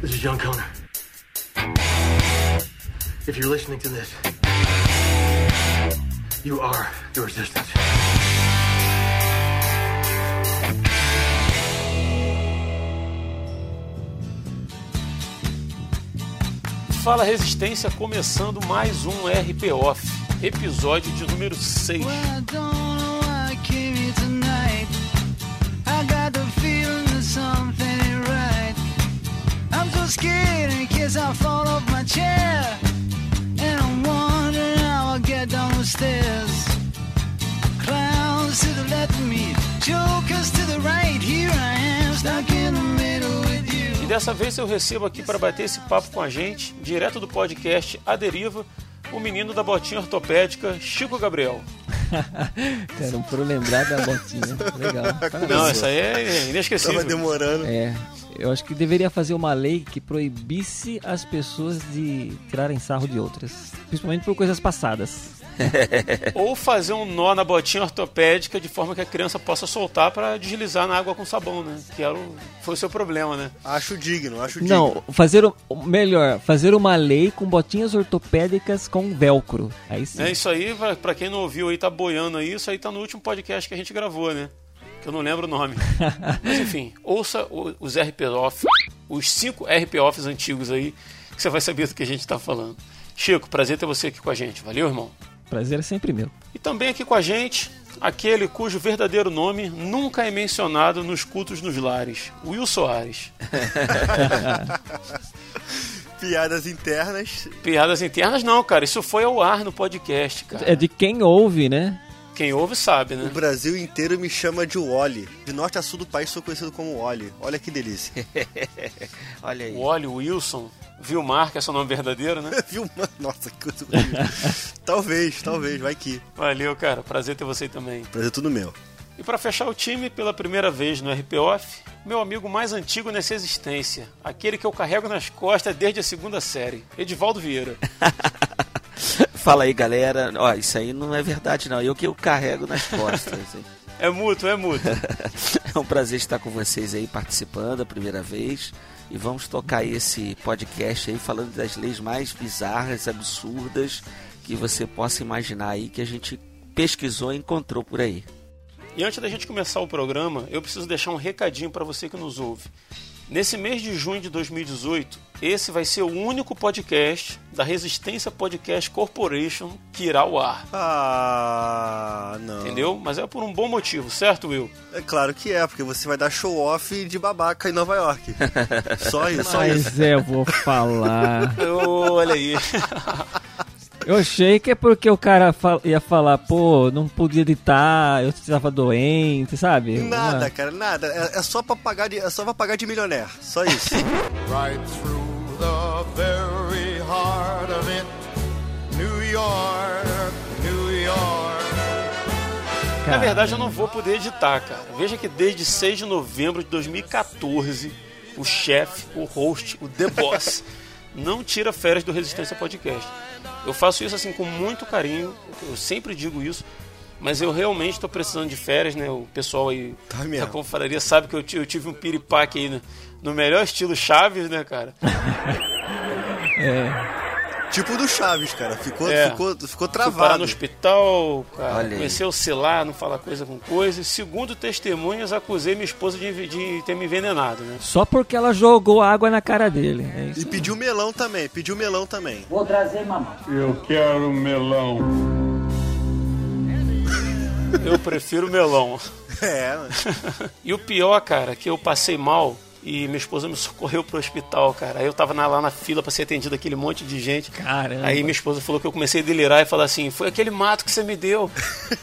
This is John Connor. If you're listening to this, you are the resistance. Fala Resistência, começando mais um RP Off, episódio de número 6. In case I fall off my chair. And I'm wondering how I'll get down the stairs. Clowns to the left of me, jokers to the right. Here I am, stuck in the middle. E dessa vez eu recebo aqui para bater esse papo com a gente, direto do podcast A Deriva, o menino da botinha ortopédica, Chico Gabriel. Cara, não foram lembrar da botinha. Legal. Parabéns. Não, essa aí é Tava inesquecível. demorando. É, eu acho que deveria fazer uma lei que proibisse as pessoas de tirarem sarro de outras. Principalmente por coisas passadas. Ou fazer um nó na botinha ortopédica de forma que a criança possa soltar para deslizar na água com sabão, né? Que era o- foi o seu problema, né? Acho digno, acho digno. Não, fazer o, melhor, fazer uma lei com botinhas ortopédicas com velcro. Aí sim. É isso aí, pra- pra quem não ouviu aí, tá boiando aí, isso aí tá no último podcast que a gente gravou, né? Que eu não lembro o nome. Mas enfim, ouça o- os RP Off, os cinco RP Offs antigos aí, que você vai saber do que a gente tá falando. Chico, prazer ter você aqui com a gente. Valeu, irmão. Prazer é sempre meu. E também aqui com a gente, aquele cujo verdadeiro nome nunca é mencionado nos cultos nos lares, Will Soares. Piadas internas. Piadas internas não, cara, isso foi ao ar no podcast, cara. É de quem ouve, né? Quem ouve sabe, O né? Brasil inteiro me chama de Wally. De norte a sul do país sou conhecido como Wally. Olha que delícia. Olha aí. O Wally Wilson, Vilmar, que é seu nome verdadeiro, né? Viu, mano? Nossa, que coisa. Talvez, talvez, vai que. Valeu, cara. Prazer ter você também. Prazer tudo meu. E para fechar o time pela primeira vez no RP Off, meu amigo mais antigo nessa existência, aquele que eu carrego nas costas desde a segunda série, Edivaldo Vieira. Fala aí, galera. Ó, isso aí não é verdade, não. Eu que eu carrego nas costas. hein? É mútuo, é mútuo. É um prazer estar com vocês aí participando a primeira vez. E vamos tocar esse podcast aí falando das leis mais bizarras, absurdas que você possa imaginar aí que a gente pesquisou e encontrou por aí. E antes da gente começar o programa, eu preciso deixar um recadinho para você que nos ouve. Nesse mês de junho de 2018, esse vai ser o único podcast da Resistência Podcast Corporation que irá ao ar. Ah, não. Entendeu? Mas é por um bom motivo, certo, Will? É claro que é, porque você vai dar show off de babaca em Nova York. Só isso, só isso. Mas é, eu vou falar. Olha aí. Eu achei que é porque o cara ia falar, pô, não podia editar, eu estava doente, sabe? Nada, cara, nada. É, é só pra pagar de, é só pra pagar de milionaire. Só isso. right through the very heart of it. New York, New York. Na verdade, eu não vou poder editar, cara. Veja que desde 6 de novembro de 2014, o chefe, o host, o The Boss, não tira férias do Resistência Podcast. Eu faço isso assim com muito carinho, eu sempre digo isso, mas eu realmente estou precisando de férias, né? O pessoal aí Tá da confraria sabe que eu eu tive um piripaque aí no, no melhor estilo Chaves, né, cara? tipo do Chaves, cara. Ficou, É. ficou, ficou Fui travado. no hospital, cara. Olha. Comecei a oscilar, não falar coisa com coisa. E, Segundo testemunhas, acusei minha esposa de, de ter me envenenado, né? Só porque ela jogou água na cara dele. É isso. E pediu melão também, pediu melão também. Eu quero melão. Eu prefiro melão. É, mano. E o pior, cara, que eu passei mal e minha esposa me socorreu pro hospital, cara. Aí eu tava na- lá na fila pra ser atendido aquele monte de gente. Caramba. Aí minha esposa falou que eu comecei a delirar e falar assim: foi aquele mato que você me deu.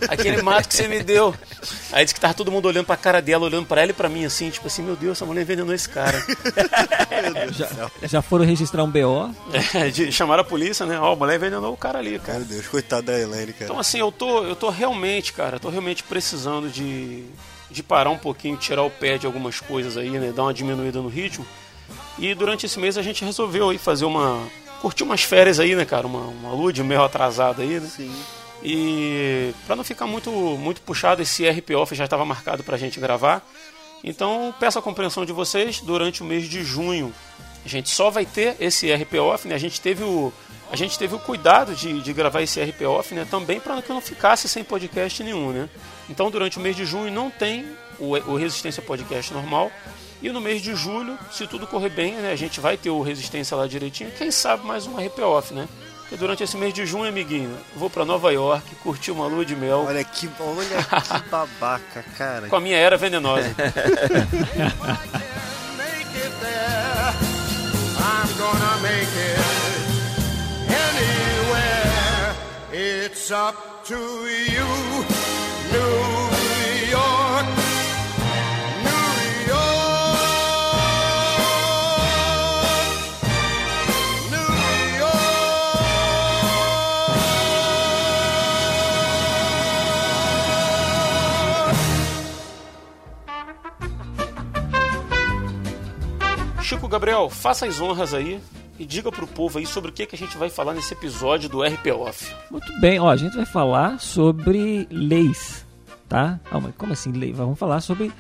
Aquele mato que você me deu. Aí disse que tava todo mundo olhando pra cara dela, olhando pra ela e pra mim, assim, tipo assim: meu Deus, essa mulher envenenou esse cara. Já, já foram registrar um BO? É, de, chamaram a polícia, né? Ó, a mulher envenenou o cara ali, cara. Meu Deus, coitado da Elaine, cara. Então, assim, eu tô, eu tô realmente, cara, eu tô realmente precisando de, de parar um pouquinho, tirar o pé de algumas coisas aí, né? Dar uma diminuída no ritmo. E durante esse mês a gente resolveu aí fazer uma. curtir umas férias aí, né, cara? Uma, uma lua de meio atrasada aí, né? Sim. E para não ficar muito, muito puxado, esse RP Off já estava marcado pra gente gravar. Então peço a compreensão de vocês, durante o mês de junho A gente só vai ter esse RP Off, né? A gente teve o, a gente teve o cuidado de, de gravar esse RP Off, né? Também para que não ficasse sem podcast nenhum, né? Então, durante o mês de junho não tem o, o Resistência Podcast normal. E no mês de julho, se tudo correr bem, né, a gente vai ter o Resistência lá direitinho. Quem sabe mais um RP Off, né? Porque durante esse mês de junho, amiguinho, vou para Nova York, curtir uma lua de mel. Olha que, olha que babaca, cara. Com a minha era venenosa. make it there. I'm gonna make it anywhere. It's up to you, Gabriel, faça as honras aí e diga pro povo aí sobre o que, que a gente vai falar nesse episódio do RP Off. Muito bem, ó, a gente vai falar sobre leis, tá? Mas como assim lei? Vamos falar sobre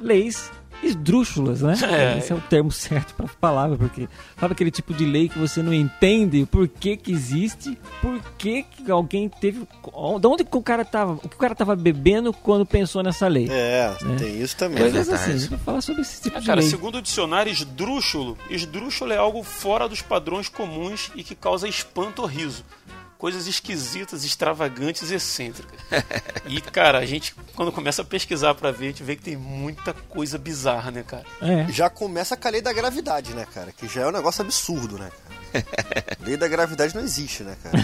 leis esdrúxulas, né? É. Esse é o termo certo para a palavra, porque sabe aquele tipo de lei que você não entende por que que existe, por que que alguém teve, de onde que o cara tava, o que o cara tava bebendo quando pensou nessa lei? É, Né? tem isso também. Coisas verdade. assim, a gente vai falar sobre esse tipo É, de cara, lei. segundo o dicionário esdrúxulo, esdrúxulo é algo fora dos padrões comuns e que causa espanto ou riso. Coisas esquisitas, extravagantes e excêntricas. E, cara, a gente, quando começa a pesquisar pra ver, a gente vê que tem muita coisa bizarra, né, cara? É. Já começa com a lei da gravidade, né, cara? Que já é um negócio absurdo, né, cara? lei da gravidade não existe, né, cara?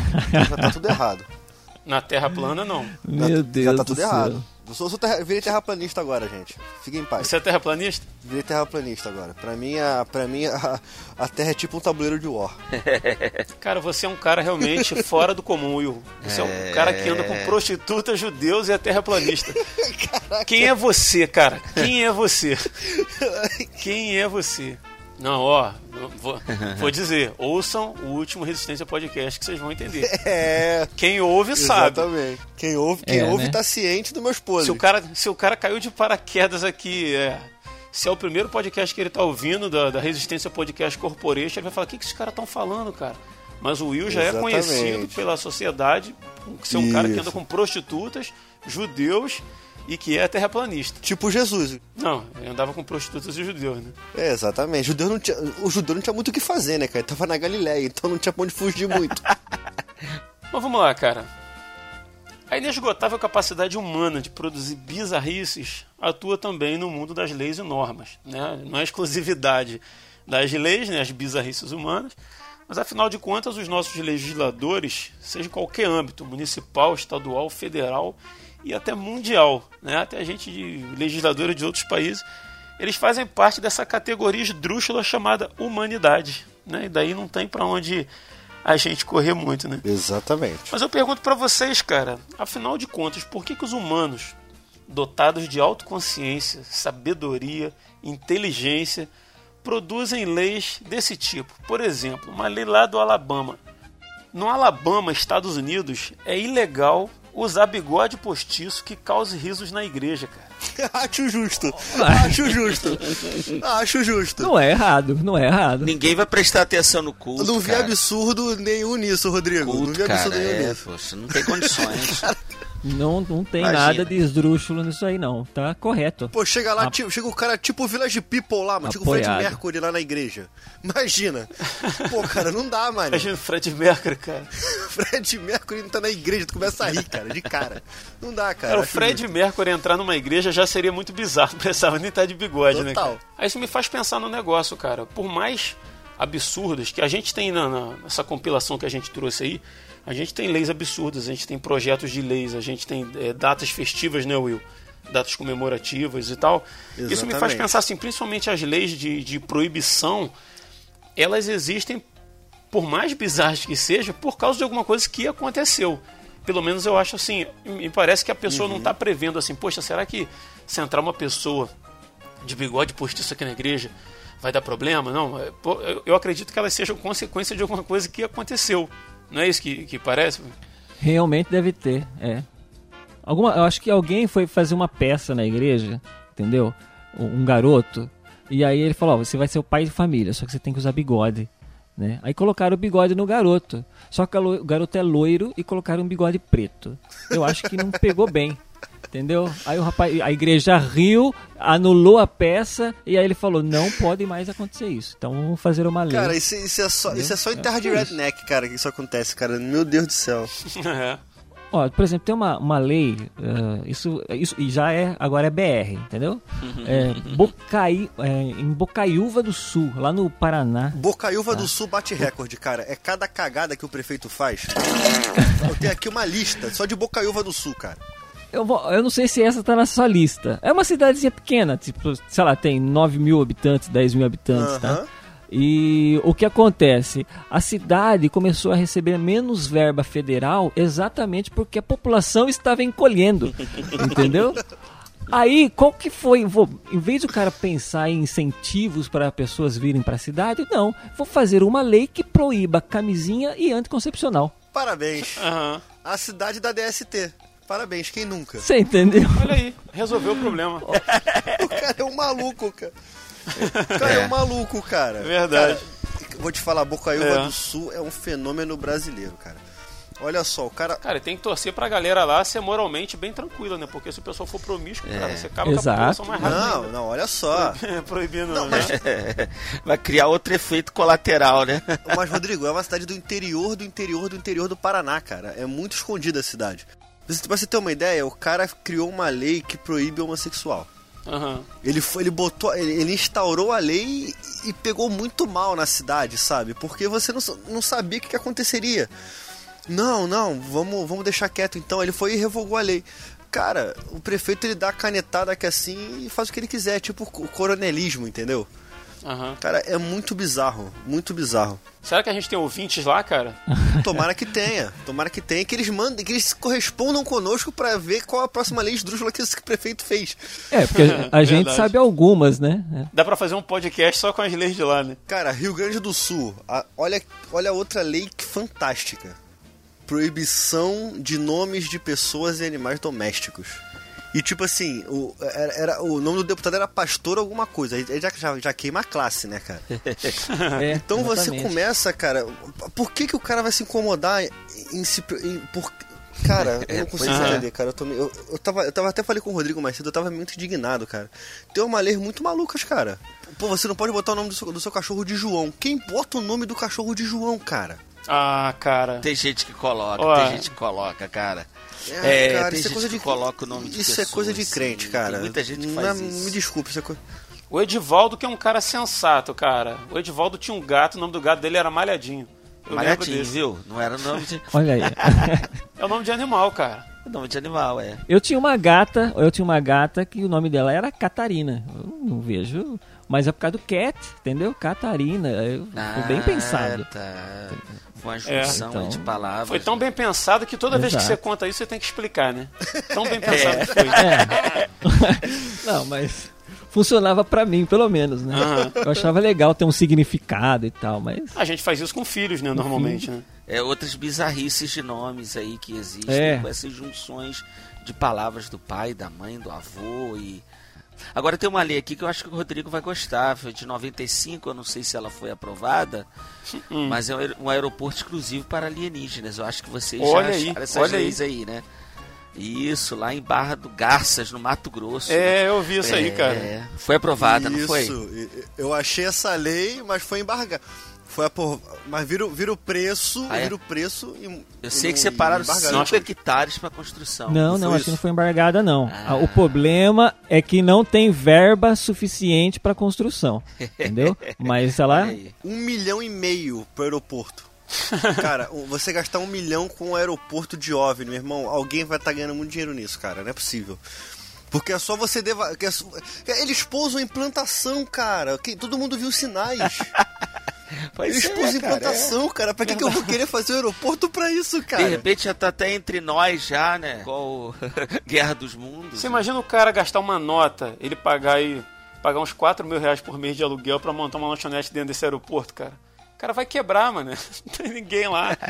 Já tá tudo errado. Na Terra plana, não. Meu Já- Deus Já tá do tudo céu. Eu sou, sou terra, virei terraplanista agora, gente. Fiquem em paz. Você é terraplanista? Virei terraplanista agora. Pra mim, a, pra mim a, a Terra é tipo um tabuleiro de War. Cara, você é um cara realmente fora do comum, Will. Você é um cara que anda com prostitutas, judeus e é terraplanista. Quem é você, cara? Quem é você? Quem é você? Não, ó, vou, vou dizer, ouçam o último Resistência Podcast que vocês vão entender. É, Quem ouve sabe. exatamente. Quem ouve, quem É, ouve né? tá ciente dos meus podres. Se o cara, se o cara caiu de paraquedas aqui, é, se é o primeiro podcast que ele tá ouvindo da, da Resistência Podcast Corporation, ele vai falar: o que, que esses caras estão falando, cara? Mas o Will já Exatamente. é conhecido pela sociedade por ser um cara que anda Isso. com prostitutas, judeus e que é terraplanista. Tipo Jesus. Não, ele andava com prostitutas e judeus, né? É, exatamente. Judeu não tinha, o judeu não tinha muito o que fazer, né, cara? Ele tava na Galileia, então não tinha pra onde fugir muito. Mas vamos lá, cara. A inesgotável capacidade humana de produzir bizarrices atua também no mundo das leis e normas. Né? Não é exclusividade das leis, né, as bizarrices humanas, mas afinal de contas, os nossos legisladores, seja em qualquer âmbito, municipal, estadual, federal e até mundial, né, até a gente de legisladores de outros países, eles fazem parte dessa categoria esdrúxula chamada humanidade. Né? E daí não tem para onde a gente correr muito, né? exatamente. Mas eu pergunto pra vocês, cara, afinal de contas, por que, que os humanos, dotados de autoconsciência, sabedoria, inteligência, produzem leis desse tipo? Por exemplo, uma lei lá do Alabama. No Alabama, Estados Unidos, é ilegal usar bigode postiço que cause risos na igreja, cara. Acho justo. Acho justo. Acho justo. Não é errado, não é errado. Ninguém vai prestar atenção no culto. Eu não vi cara. absurdo nenhum nisso, Rodrigo. não Culto, vi absurdo cara, nenhum é, nisso. poxa, não tem condições. Não, não tem Imagina. nada de esdrúxulo nisso aí, não. Tá correto. Pô, chega lá, A- tipo, chega o cara tipo o Village People lá, mano. Tipo o Fred. Mercury lá na igreja. Imagina. Pô, cara, não dá, mano. Imagina o Fred Mercury, cara. Fred Mercury não tá na igreja, tu começa a rir, cara, de cara. Não dá, cara. Cara, o Fred justo. Mercury entrar numa igreja já seria muito bizarro, não precisava nem estar de bigode, né, Total. cara? Aí isso me faz pensar no negócio, cara. Por mais absurdas que a gente tem na, na- nessa compilação que a gente trouxe aí, a gente tem leis absurdas, a gente tem projetos de leis, a gente tem é, datas festivas, né, Will? Datas comemorativas e tal. Isso me faz Exatamente. pensar assim, principalmente as leis de, de proibição, elas existem, por mais bizarras que seja, por causa de alguma coisa que aconteceu. Pelo menos eu acho assim, me parece que a pessoa não está prevendo assim, poxa, será que se entrar uma pessoa de bigode postiço aqui na igreja vai dar problema? Não, é, eu acredito que elas sejam consequência de alguma coisa que aconteceu. Não é isso que, que parece? Realmente deve ter, é. Alguma, eu acho que alguém foi fazer uma peça na igreja, entendeu? Um garoto. E aí ele falou, ó, você vai ser o pai de família, só que você tem que usar bigode. Né? Aí colocaram o bigode no garoto. Só que o garoto é loiro e colocaram um bigode preto. Eu acho que não pegou bem. Entendeu? Aí o rapaz, a igreja riu, anulou a peça e aí ele falou: não pode mais acontecer isso. Então vamos fazer uma lei. Cara, isso, isso é só, isso é só em terra de É redneck, cara, que isso acontece, cara. Meu Deus do céu. É. Ó, por exemplo, tem uma, uma lei, eh, isso, isso e já é, agora é BR, entendeu? É, Bocai, é, em Bocaiúva do Sul, lá no Paraná. Bocaiúva Tá. do Sul bate recorde, cara. É cada cagada que o prefeito faz. Eu tenho aqui uma lista só de Bocaiúva do Sul, cara. Eu, vou- eu não sei se essa tá na sua lista. É uma cidadezinha pequena, tipo, sei lá, tem 9 mil habitantes, 10 mil habitantes, tá? Aham. E o que acontece? A cidade começou a receber menos verba federal exatamente porque a população estava encolhendo, entendeu? Aí, qual que foi? Vou, em vez do cara pensar em incentivos para pessoas virem para a cidade, não. Vou fazer uma lei que proíba camisinha e anticoncepcional. Parabéns. Aham. A cidade da DST. Parabéns, quem nunca? Você entendeu? Olha aí, resolveu o problema. O cara é um maluco, cara. O cara é, um maluco, cara. É verdade. Cara, vou te falar, Bocaiúva É. do Sul é um fenômeno brasileiro, cara. Olha só, o cara. Cara, tem que torcer pra galera lá ser moralmente bem tranquila, né? Porque se o pessoal for promíscuo, cara, você acaba com a Exato. população mais rápido. Não, não, olha só. ainda. Proibindo, Não, né? mas, Vai criar outro efeito colateral, né? mas, Rodrigo, é uma cidade do interior do interior do interior do Paraná, cara. É muito escondida a cidade. Pra você- ter uma ideia, o cara criou uma lei que proíbe homossexual. Aham. Ele foi, ele botou, ele, ele instaurou a lei e pegou muito mal na cidade, sabe? Porque você não, não sabia o que, que aconteceria. Não, não, vamos, vamos deixar quieto então. Ele foi e revogou a lei. Cara, o prefeito ele dá a canetada aqui assim e faz o que ele quiser, tipo o coronelismo, entendeu? Aham. Cara, é muito bizarro, muito bizarro. Será que a gente tem ouvintes lá, cara? Tomara que tenha, tomara que tenha, que eles mandem, que eles correspondam conosco pra ver qual a próxima lei esdrúxula que esse prefeito fez. É, porque a gente sabe algumas, né? É. Dá pra fazer um podcast só com as leis de lá, né? Cara, Rio Grande do Sul, a- olha, olha outra lei que fantástica. Proibição de nomes de pessoas e animais domésticos. E tipo assim, o, era, era- o nome do deputado era pastor alguma coisa. Aí já, já, já queima a classe, né, cara? É, Então você exatamente. começa, cara. Por que, que o cara vai se incomodar em se. Em, por, cara, eu não consigo é. entender, cara. Eu, tô, eu, eu, tava, eu tava até falei com o Rodrigo mais cedo, eu tava muito indignado, cara. Tem uma lei muito malucas, cara. Pô, você não pode botar o nome do seu, do seu cachorro de João. Quem bota o nome do cachorro de João, cara? Ah, cara. Tem gente que coloca, Ó. tem gente que coloca, cara. É, É, cara, tem isso é gente coisa que de- coloca o nome de Isso é pessoas, coisa de crente, cara. Tem muita gente que Não faz é- isso. Me desculpe, isso é coisa. O Edivaldo, que é um cara sensato, cara. O Edivaldo tinha um gato, o nome do gato dele era Malhadinho. Eu Malhadinho, viu? Não era nome de, Olha aí. É o nome de animal, cara. Nome de animal, é. Eu tinha uma gata, eu tinha uma gata que o nome dela era Catarina. Eu não vejo, mas é por causa do cat, entendeu? Catarina, eu- foi bem Ah, pensado. Tá. Foi uma junção então. aí de palavras. Foi tão bem pensado que toda vez que Exato. você conta isso, você tem que explicar, né? Tão bem pensado que foi. É. não, mas funcionava pra mim, pelo menos, né? Aham. Eu achava legal ter um significado e tal, mas A gente faz isso com filhos, né? Normalmente, né? É outras bizarrices de nomes aí que existem É. com essas junções de palavras do pai, da mãe, do avô e. Agora tem uma lei aqui que eu acho que o Rodrigo vai gostar, foi de 95, eu não sei se ela foi aprovada, Hum. mas é um aer- aeroporto exclusivo para alienígenas. Eu acho que vocês Olha já aí, acharam essas olha aí. leis aí. né? Isso, lá em Barra do Garças, no Mato Grosso. É, eu vi isso aí, É, cara. Foi aprovada, não Isso, foi? e- eu achei essa lei, mas foi embargada. Foi apro... Mas vira, o- vira o preço, Ah, é? vira o preço e. Eu e sei que não- separaram e embargaram. 5 hectares para construção. não, não não, foi acho que isso? não foi embargada não. Ah. Ah, O problema é que não tem verba suficiente pra construção, entendeu? Mas Olha aí. Um milhão e meio pro aeroporto. Cara, você gastar um milhão com um aeroporto de OVNI, meu irmão, alguém vai estar ganhando muito dinheiro nisso, cara. Não é possível. Porque é só você deva... que é só- Eles pousam em plantação, cara. Que... Todo mundo viu os sinais. Pois Eles é, pousam em cara, é. plantação, cara. Pra que, que eu vou querer fazer o aeroporto pra isso, cara? De repente já tá até entre nós já, né? Igual Guerra dos Mundos. Você imagina o cara gastar uma nota, ele pagar aí, pagar uns 4 mil reais por mês de aluguel pra montar uma lanchonete dentro desse aeroporto, cara. O cara vai quebrar, mano. Não tem ninguém lá.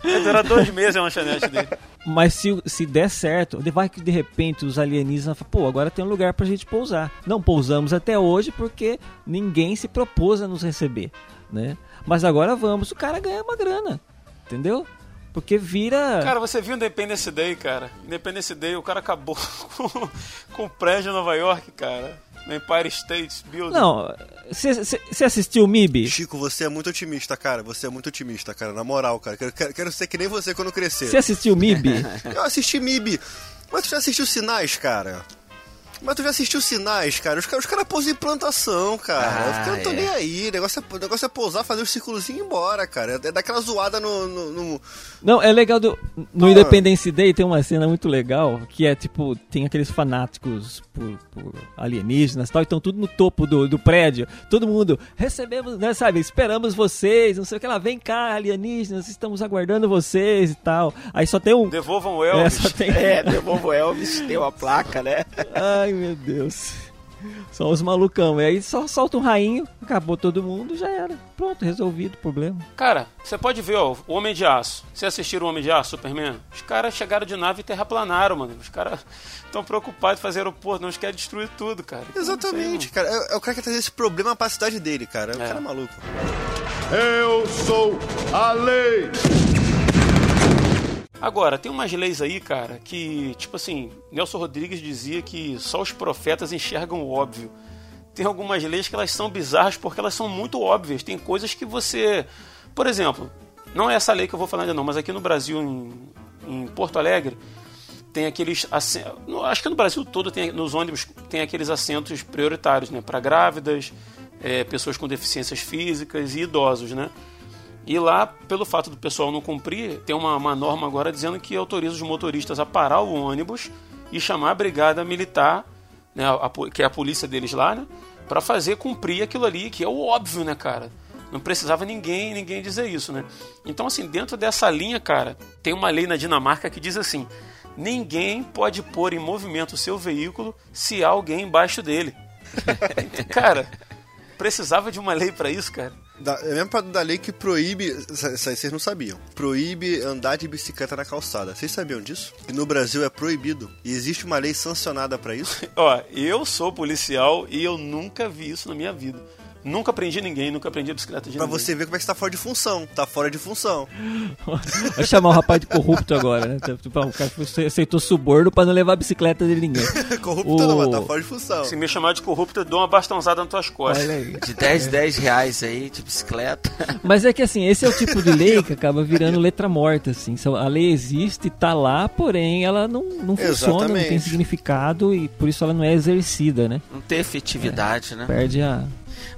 Vai durar dois meses a lanchonete dele. Mas se, se der certo, vai que de repente os alienígenas falam, pô, agora tem um lugar pra gente pousar. Não pousamos até hoje porque ninguém se propôs a nos receber, né? Mas agora vamos, o cara ganha uma grana, entendeu? Porque vira... Cara, você viu Independence Day, cara? Independence Day, o cara acabou com, com o prédio em Nova York, cara. No Empire State Building. Não, você assistiu o MIB? Chico, você é muito otimista, cara. Você é muito otimista, cara. Na moral, cara. Quero, quero, quero ser que nem você quando crescer. Você assistiu o MIB? Eu assisti MIB. Mas tu já assistiu Sinais, cara? Mas tu já assistiu Sinais, cara? Os caras os cara pousam em plantação, cara. Ah, Os caras não estão é. nem aí. O negócio é, o negócio é pousar, fazer o círculozinho e ir embora, cara. É daquela zoada no. no- no- Não, é legal do. No Ah. Independence Day tem uma cena muito legal que é tipo, tem aqueles fanáticos por, por alienígenas e tal, e estão tudo no topo do, do prédio. Todo mundo, recebemos, né, sabe, esperamos vocês, não sei o que lá, vem cá, alienígenas, estamos aguardando vocês e tal. Aí só tem um. Devolvam o É, Elvis. só tem. É, devolvo Elvis, tem uma placa, né? Ai, meu Deus. São os malucão. E aí só solta um rainho, acabou todo mundo, já era. Pronto, resolvido o problema. Cara, você pode ver, ó, o Homem de Aço. Você assistiram o Homem de Aço, Superman? Os caras chegaram de nave e terraplanaram, mano. Os caras estão preocupados em fazer aeroporto, não, eles querem destruir tudo, cara. Exatamente, cara. É, é o cara que traz esse problema pra cidade dele, cara. O É. cara é maluco. Eu sou a lei. Agora, tem umas leis aí, cara, que, tipo assim, Nelson Rodrigues dizia que só os profetas enxergam o óbvio. Tem algumas leis que elas são bizarras porque elas são muito óbvias. Tem coisas que você. Por exemplo, não é essa lei que eu vou falar ainda não, mas aqui no Brasil, em, em Porto Alegre, tem aqueles acho que no Brasil todo tem nos ônibus tem aqueles assentos prioritários né para grávidas eh, pessoas com deficiências físicas e idosos né e lá pelo fato do pessoal não cumprir tem uma, uma norma agora dizendo que autoriza os motoristas a parar o ônibus e chamar a brigada militar né a- que é a polícia deles lá né para fazer cumprir aquilo ali que é o óbvio né cara não precisava ninguém ninguém dizer isso, né? Então, assim, dentro dessa linha, cara, tem uma lei na Dinamarca que diz assim: ninguém pode pôr em movimento o seu veículo se há alguém embaixo dele. cara, precisava de uma lei pra isso, cara. Da, é mesmo pra- da lei que proíbe. Isso aí vocês não sabiam. Proíbe andar de bicicleta na calçada. Vocês sabiam disso? E no Brasil é proibido. E existe uma lei sancionada pra isso? Ó, eu sou policial e eu nunca vi isso na minha vida. Nunca prendi ninguém, nunca prendi a bicicleta de Pra ninguém. você ver como é que você tá fora de função. Tá fora de função. Vai chamar o rapaz de corrupto agora, né? Tipo, o cara aceitou suborno pra não levar a bicicleta de ninguém. Corrupto O- não, mas tá fora de função. Se me chamar de corrupto, eu dou uma bastãozada nas tuas costas. Olha aí. De 10, 10 reais aí, de bicicleta. Mas é que assim, esse é o tipo de lei que acaba virando letra morta, assim. A lei existe, tá lá, porém ela não, não funciona, não tem Exatamente. significado e por isso ela não é exercida, né? Não tem efetividade, né? Perde a.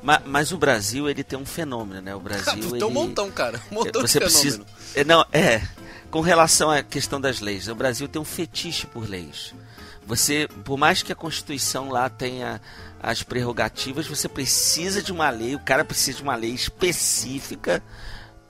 Ma- Mas, o Brasil, ele tem um fenômeno, né? O Brasil, Tem ele... um montão, cara. Um montão você de precisa fenômeno. é, não é com relação à questão das leis o Brasil tem um fetiche por leis você por mais que a constituição lá tenha as prerrogativas você precisa de uma lei o cara precisa de uma lei específica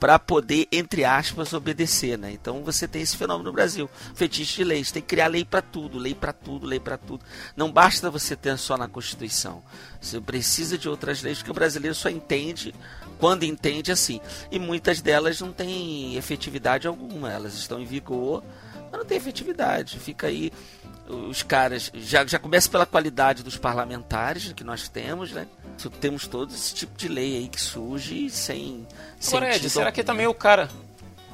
para poder entre aspas obedecer né então você tem esse fenômeno no Brasil fetiche de leis tem que criar lei para tudo lei para tudo lei para tudo não basta você ter só na constituição você precisa de outras leis porque o brasileiro só entende quando entende assim. E muitas delas não têm efetividade alguma, elas estão em vigor, mas não tem efetividade. Fica aí os caras, já, já começa pela qualidade dos parlamentares que nós temos, né? Temos todo esse tipo de lei aí que surge sem Agora, Ed, será que algum. também o cara.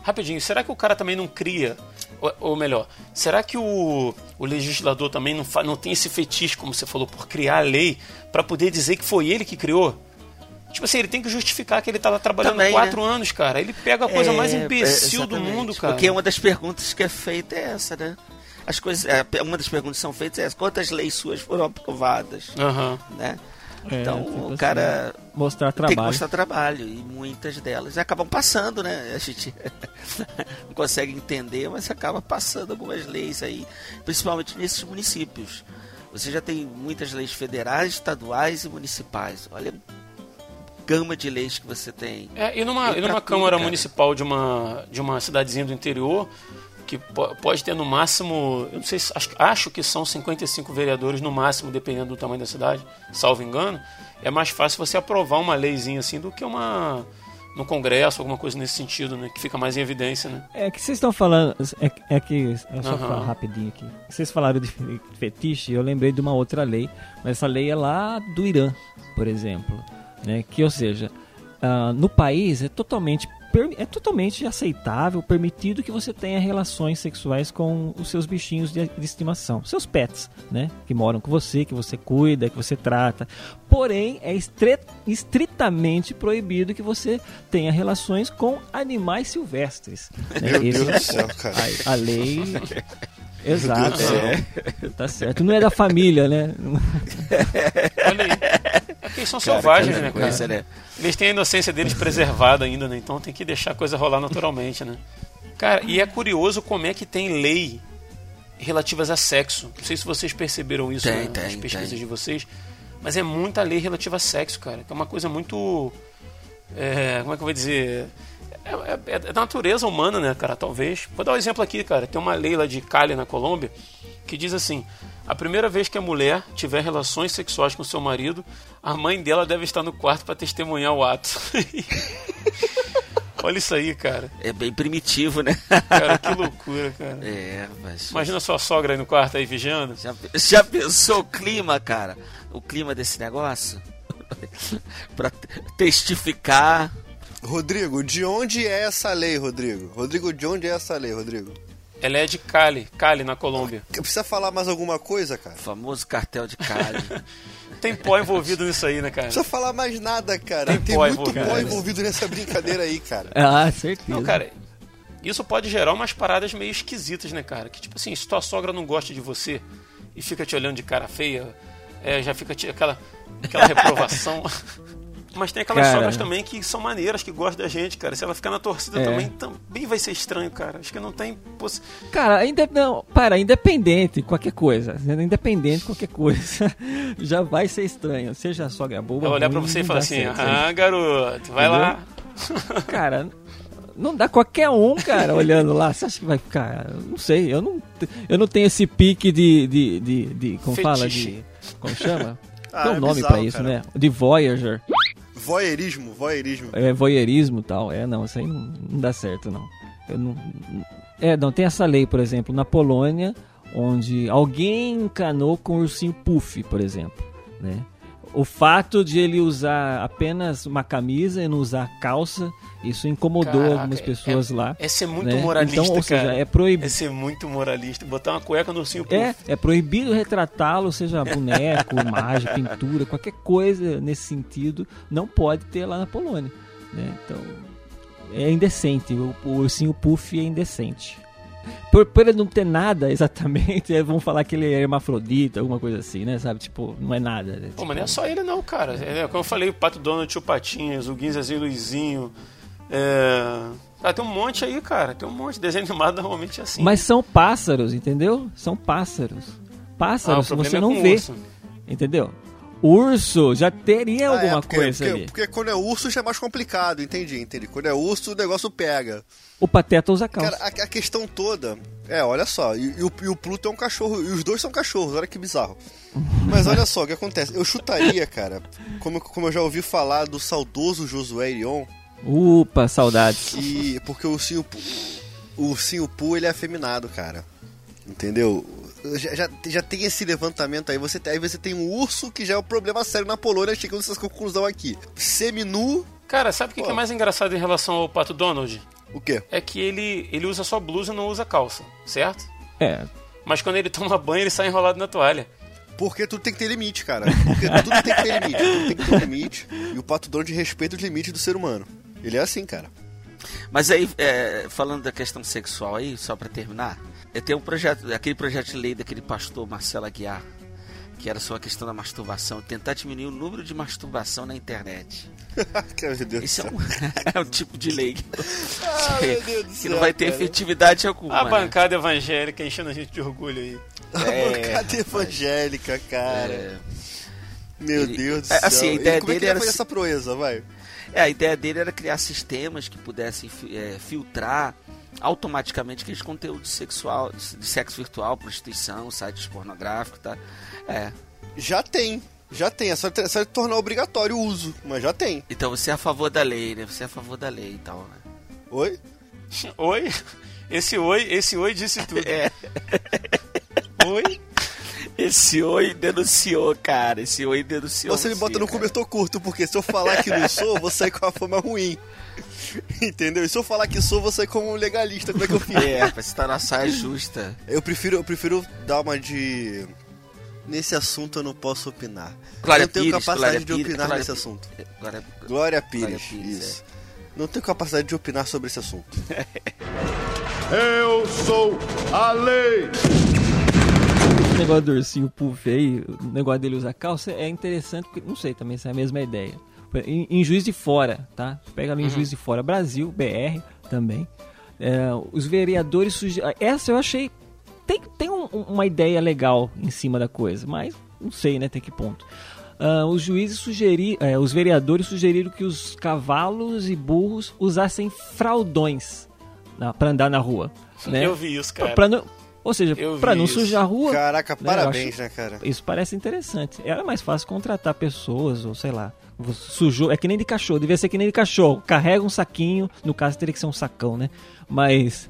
Rapidinho, será que o cara também não cria. Ou, ou melhor, será que o, o legislador também não, fa- não tem esse fetiche, como você falou, por criar a lei para poder dizer que foi ele que criou? Tipo assim, ele tem que justificar que ele tá lá trabalhando Também, quatro anos, cara. Ele pega a coisa mais É, imbecil é, do mundo, cara. Porque uma das perguntas que é feita é essa, né? As coisas, é, uma das perguntas que são feitas é essa, quantas leis suas foram aprovadas, Aham. né? É, então tipo o assim, cara Mostrar tem que trabalho. mostrar trabalho e muitas delas acabam passando, né? A gente não consegue entender, mas acaba passando algumas leis aí, principalmente nesses municípios. Você já tem muitas leis federais, estaduais e municipais. Olha a gama de leis que você tem. É, e numa, e numa tudo, Câmara cara. Municipal de uma, de uma cidadezinha do interior, que po- pode ter no máximo, eu não sei, se- acho, acho que são 55 vereadores no máximo, dependendo do tamanho da cidade, salvo engano, é mais fácil você aprovar uma leizinha assim do que uma, no Congresso, alguma coisa nesse sentido, né? Que fica mais em evidência, né? É que vocês estão falando. É, é que. É só Aham. falar rapidinho aqui. Vocês falaram de fe- fetiche, eu lembrei de uma outra lei. Mas essa lei é lá do Irã, por exemplo. Né? Que, ou seja, ah, no país é totalmente. É totalmente aceitável, permitido que você tenha relações sexuais com os seus bichinhos de, de estimação, seus pets, né? Que moram com você, que você cuida, que você trata. Porém, é estritamente proibido que você tenha relações com animais silvestres. né? Meu Esse Deus é do céu, cara. a, a lei. Exato, é. tá certo. Não é da família, né? Olha aí. É que eles são Cara, selvagens, cada né, coisa, cara? né? Eles têm a inocência deles preservada ainda, né? Então tem que deixar a coisa rolar naturalmente, né? Cara, e é curioso como é que tem lei relativas a sexo. Não sei se vocês perceberam isso Tem, né, nas tem, pesquisas tem. de vocês, mas é muita lei relativa a sexo, cara. Que é uma coisa muito. é, como é que eu vou dizer? É, é- é da natureza humana, né, cara? Talvez. Vou dar um exemplo aqui, cara. Tem uma lei lá de Cali, na Colômbia, que diz assim: a primeira vez que a mulher tiver relações sexuais com seu marido, a mãe dela deve estar no quarto para testemunhar o ato. Olha isso aí, cara. É bem primitivo, né? Cara, que loucura, cara. É, mas. Imagina sua sogra aí no quarto aí vigiando. Já, já pensou o clima, cara? O clima desse negócio? pra testificar. Rodrigo, de onde é essa lei, Rodrigo? Rodrigo, de onde é essa lei, Rodrigo? Ela é de Cali, Cali, na Colômbia. Precisa falar mais alguma coisa, cara? O famoso cartel de Cali. Tem pó envolvido nisso aí, né, cara? Não precisa falar mais nada, cara. Tem Tem, pó muito envolvido, pó envolvido nessa brincadeira aí, cara. Ah, certeza. Não, cara, isso pode gerar umas paradas meio esquisitas, né, cara? Que tipo assim, se tua sogra não gosta de você e fica te olhando de cara feia, é, já fica te- aquela, aquela reprovação. Mas tem aquelas Cara. sogras também que são maneiras, que gostam da gente, cara. Se ela ficar na torcida É. também, também vai ser estranho, cara. Acho que não tem. possi- Cara, ainda não, para, independente, qualquer coisa, independente qualquer coisa, já vai ser estranho. Seja a sogra boa, Ela olhar pra você e falar assim: certo. ah, garoto, vai Entendeu? lá. Cara, não dá qualquer um, cara, olhando lá. Você acha que vai ficar? Eu Não sei, eu não, eu não tenho esse pique de, de, de, de como fala, Fetiche. de, como chama? Ah, Tem um é nome bizarro, pra isso, cara. né? De Voyager. Voyeurismo, voyeurismo. É voyeurismo e tal. É, não, isso aí não, não dá certo, não. Eu não. É, não, tem essa lei, por exemplo, na Polônia, onde alguém encanou com o ursinho Puff, por exemplo, né? O fato de ele usar apenas uma camisa e não usar calça, isso incomodou Caraca, algumas é- pessoas lá. É ser muito né? moralista, Então, ou seja, cara. é proibido. É ser muito moralista. Botar uma cueca no ursinho puff. É, é proibido retratá-lo, seja boneco, imagem, pintura, qualquer coisa nesse sentido, não pode ter lá na Polônia. Né? Então, é indecente. O, o ursinho Puff é indecente. Por, por ele não ter nada exatamente, vão falar que ele é hermafrodita, alguma coisa assim, né? Sabe? Tipo, não é nada. né? Pô, mas não é Tipo, só ele não, cara. É, como eu falei, o Pato Donald, o Patinhas, o Guinzazinho Luizinho. É... Ah, tem um monte aí, cara. Tem um monte. Desenho animado normalmente é assim. Mas são pássaros, entendeu? São pássaros. ah, o Pássaros problema você é não o vê, urso. entendeu? Urso já teria Ah, alguma é, porque, coisa porque, ali. porque quando é urso já é mais complicado, entendi, entendi. Quando é urso o negócio pega. O Pateta usa calça. Cara, a, a questão toda. É, olha só, e, e o, e o Pluto é um cachorro, e os dois são cachorros, olha que bizarro. Mas olha só o que acontece. Eu chutaria, cara, como, como eu já ouvi falar do saudoso Josué Irion, Upa, saudades. que. Porque o ursinho, o ursinho Poo ele é afeminado, cara. Entendeu? Já, já, já tem esse levantamento aí. Você, tem- aí você tem um urso que já é um problema sério na Polônia, chegando nessa conclusão aqui. Seminu, Cara, sabe o que, que é mais engraçado em relação ao Pato Donald? o quê? É que ele, ele usa só blusa e não usa calça, certo? É, Mas quando ele toma banho, ele sai enrolado na toalha. Porque tudo tem que ter limite, cara. Porque tudo tem que ter limite. Tudo tem que ter limite. E o Pato Donald respeita os limites do ser humano. Ele é assim, cara. Mas aí, é, falando da questão sexual aí, só pra terminar, é, tem um projeto, aquele projeto de lei daquele pastor Marcelo Aguiar, que era sobre a questão da masturbação, tentar diminuir o número de masturbação na internet. Do Esse é um, é um tipo de lei que, Ah, meu Deus do que céu, não vai ter cara. efetividade alguma. A né? bancada evangélica enchendo a gente de orgulho aí. A É, bancada evangélica, cara. É, Meu Ele- Deus do é, céu. assim, a E ideia como é que dele ele era fazer se- essa proeza, vai? É, a ideia dele era criar sistemas que pudessem é, filtrar automaticamente aqueles conteúdos sexual, de sexo virtual, prostituição, sites pornográficos, tá? É, Já tem. Já tem, é só, é só tornar obrigatório o uso, mas já tem. Então você é a favor da lei, né? Você é a favor da lei e tal, né? Oi? Oi? Esse oi, esse oi disse tudo. É. Oi? Esse oi denunciou, cara. Esse oi denunciou. Você me bota no cara. cobertor curto, porque se eu falar que não sou, eu vou sair com a fama ruim. Entendeu? E se eu falar que sou, eu vou sair como um legalista. Como é que eu fiz? É, pra você estar na saia justa. Eu prefiro, eu prefiro dar uma de. Nesse assunto eu não posso opinar. Glória não tenho Pires, capacidade Glória de Pires, opinar Glória nesse Pires. assunto. Glória, Glória Pires, Glória Pires, isso. Não tenho capacidade de opinar sobre esse assunto. Eu sou a lei. Esse negócio do ursinho puff aí, o negócio dele usar calça é interessante, porque não sei também se é a mesma ideia. Em, em Juiz de Fora, tá? Pega ali em Juiz de Fora, Brasil, BR também. É, os vereadores sugerim. Essa eu achei. Tem, tem um- uma ideia legal em cima da coisa, mas não sei, né? Até que ponto. Ah, os juízes sugeriram, os vereadores sugeriram que os cavalos e burros usassem fraldões na, pra andar na rua. Né? Eu vi isso, cara. Pra não, ou seja, vi não sujar a rua. Caraca, né, parabéns, acho- né, cara? Isso parece interessante. Era mais fácil contratar pessoas, ou sei lá. Sujou. É que nem de cachorro, devia ser que nem de cachorro. Carrega um saquinho, no caso teria que ser um sacão, né? Mas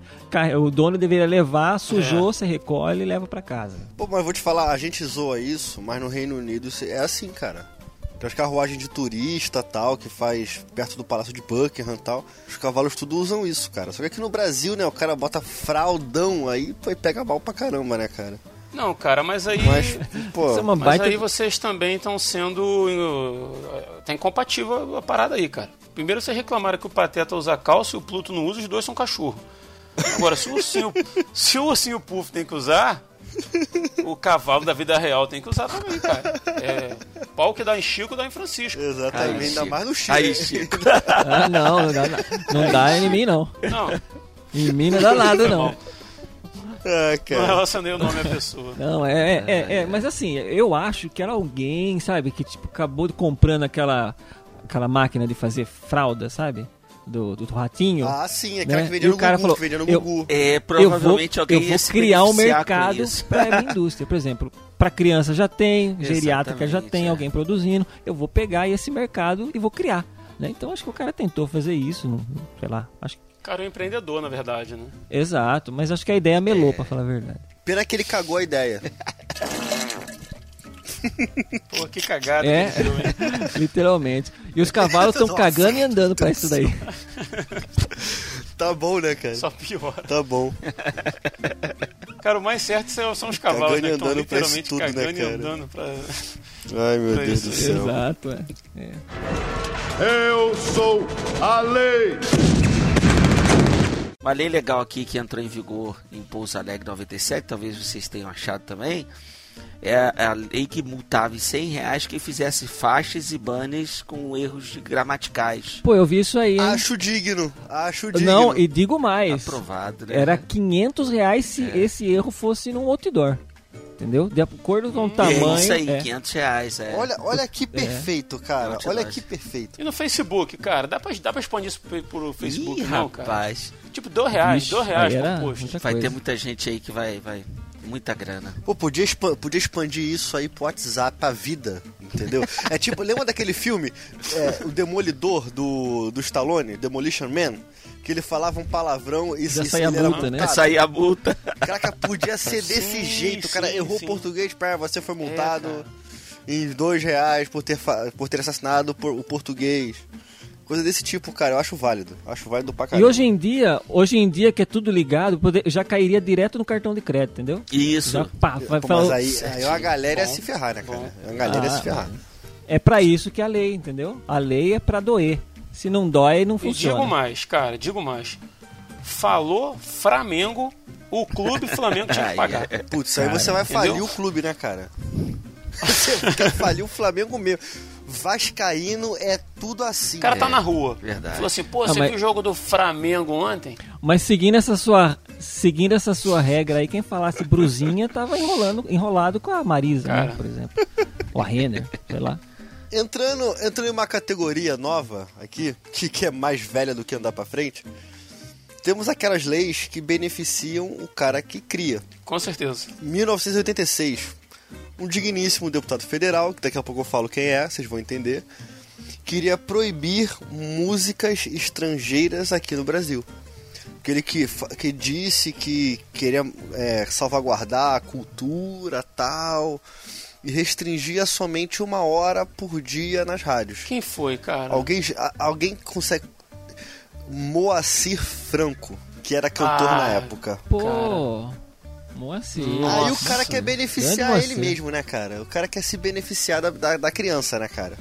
o dono deveria levar, sujou, você recolhe e leva pra casa. Pô, mas eu vou te falar, a gente zoa isso, mas no Reino Unido é assim, cara. Tem as carruagens de turista tal, que faz perto do Palácio de Buckingham e tal. Os cavalos tudo usam isso, cara. Só que aqui no Brasil, né, o cara bota fraldão aí, pô, e pega mal pra caramba, né, cara? Não, cara, mas aí. Mas, pô, é uma Mas baita. aí vocês também estão sendo. uh, Tá incompatível a parada aí, cara. Primeiro vocês reclamaram que o Pateta usa calça e o Pluto não usa, os dois são cachorro. Agora, se o ursinho, se o ursinho Puff tem que usar, o cavalo da vida real tem que usar também, cara. É, pau que dá em Chico, dá em Francisco. exatamente, Aí, ainda Chico. mais no Chile. Aí, Chico. Ah, não, não dá, não dá em mim, não. Não, Em mim não dá nada, não. Ah, não relacionei o nome à pessoa. Não, é, é, é, é, mas assim, eu acho que era alguém, sabe, que tipo acabou comprando aquela aquela máquina de fazer fralda, sabe? Do, do ratinho. Ah, sim, é né? aquela que vendia no o cara Gugu, falou, que vendia no eu- Gugu. É, eu vou, provavelmente alguém eu ia vou se criar um mercado para a indústria. Por exemplo, para criança já tem, geriátrica já tem é. alguém produzindo. Eu vou pegar esse mercado e vou criar. Né? Então acho que o cara tentou fazer isso, não- sei lá. Acho que- Cara, é um empreendedor, na verdade, né? exato, mas acho que a ideia melou, pra falar a verdade. Pena que ele cagou a ideia. Pô, que cagada É. que deu? Literalmente. E os cavalos estão cagando e andando pra isso daí. Tá bom, né, cara? Só piora. Tá bom. Cara, o mais certo são os cavalos, Cagando né? e Que estão andando pra isso literalmente tudo, né, cagando e cara? andando pra... Ai, meu Pra Deus isso. do céu. Exato, é. É. Eu sou a lei. Uma lei legal aqui que entrou em vigor em Pouso Alegre 97, talvez vocês tenham achado também, é a lei que multava em 100 reais quem fizesse faixas e banners com erros gramaticais. Pô, eu vi isso aí, hein? Acho digno, acho digno. Não, e digo mais. Aprovado, né? Era 500 reais se É. esse erro fosse num outdoor. Entendeu? De acordo com o É tamanho. isso aí, é. 500 reais. É. Olha, olha que perfeito, cara. Olha que perfeito. E no Facebook, cara, dá pra, dá pra expandir isso pro, pro Facebook, Ih, não, cara? rapaz. Tipo, dois reais, Vixe, dois reais aí por post. Vai coisa. ter muita gente aí que vai. vai muita grana. Pô, podia, expa- podia expandir isso aí pro WhatsApp, pra vida, entendeu? É tipo, lembra daquele filme, é, O Demolidor do, do Stallone, Demolition Man? Que ele falava um palavrão e Já saía era multa, né? é a multa. Caraca, podia ser desse Sim, jeito. O cara sim, errou sim. português, pá, você foi multado cara. em dois reais por ter, por ter assassinado por- o português. Coisa desse tipo, cara, eu acho válido. Acho válido pra E hoje em dia, hoje em dia que é tudo ligado, já cairia direto no cartão de crédito, entendeu? Isso. Já pá, vai Pô, falar- mas aí, aí a galera ia se ferrar, né, cara? bom. A galera ia Ah, se ferrar. É pra isso que é a lei, entendeu? A lei é pra doer. Se não dói, não E funciona. digo mais, cara, digo mais. Falou Flamengo, o clube Flamengo tinha que pagar. é. Putz, aí você vai falir entendeu? o clube, né, cara? Você vai falir o Flamengo mesmo. Vascaíno é tudo assim. O cara tá É, na rua. verdade. Falou assim, pô, Ah, você mas- viu o jogo do Flamengo ontem? Mas seguindo essa sua, seguindo essa sua regra aí, quem falasse brusinha tava enrolando, enrolado com a Marisa, né, por exemplo. Ou a Renner, sei lá. Entrando, entrando em uma categoria nova aqui, que, que é mais velha do que andar pra frente, temos aquelas leis que beneficiam o cara que cria. Com certeza. 1986, um digníssimo deputado federal, que daqui a pouco eu falo quem é, vocês vão entender, queria proibir músicas estrangeiras aqui no Brasil. Que ele que, que disse que queria é, salvaguardar a cultura tal e restringia somente uma hora por dia nas rádios. Quem foi, cara? Alguém, a- alguém consegue. Moacir Franco, que era cantor Ah, na época. Pô, Moacir. Aí o cara quer beneficiar ele mesmo, né, cara? O cara quer se beneficiar da, da, da criança, né, cara?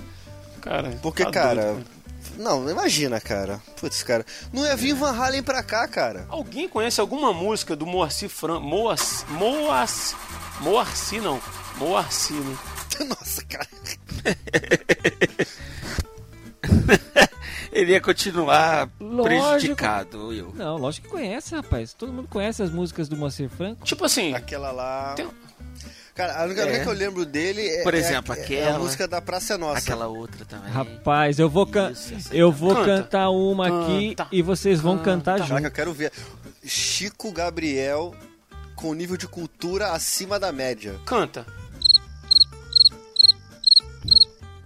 Cara, Porque, tá cara. doido, cara. Não, imagina, cara. Putz, cara. Não ia vir Van Halen pra cá, cara. Alguém conhece alguma música do Moacir Franco? Moacir. Moacir. Moacir, não. Moacir, né? Nossa, cara. Ele ia continuar Lógico. prejudicado, Will. Não, lógico que conhece, rapaz. Todo mundo conhece as músicas do Moacir Franco. Tipo assim, Aquela lá. Tem- Cara, a única É. que eu lembro dele é. Por é exemplo, a, é a aquela- música da Praça é Nossa. Aquela outra também. Rapaz, eu vou, can... Isso, eu vou Canta. cantar uma aqui Canta. e vocês vão cantar Caraca, eu junto. quero ver. Chico Gabriel com nível de cultura acima da média. canta.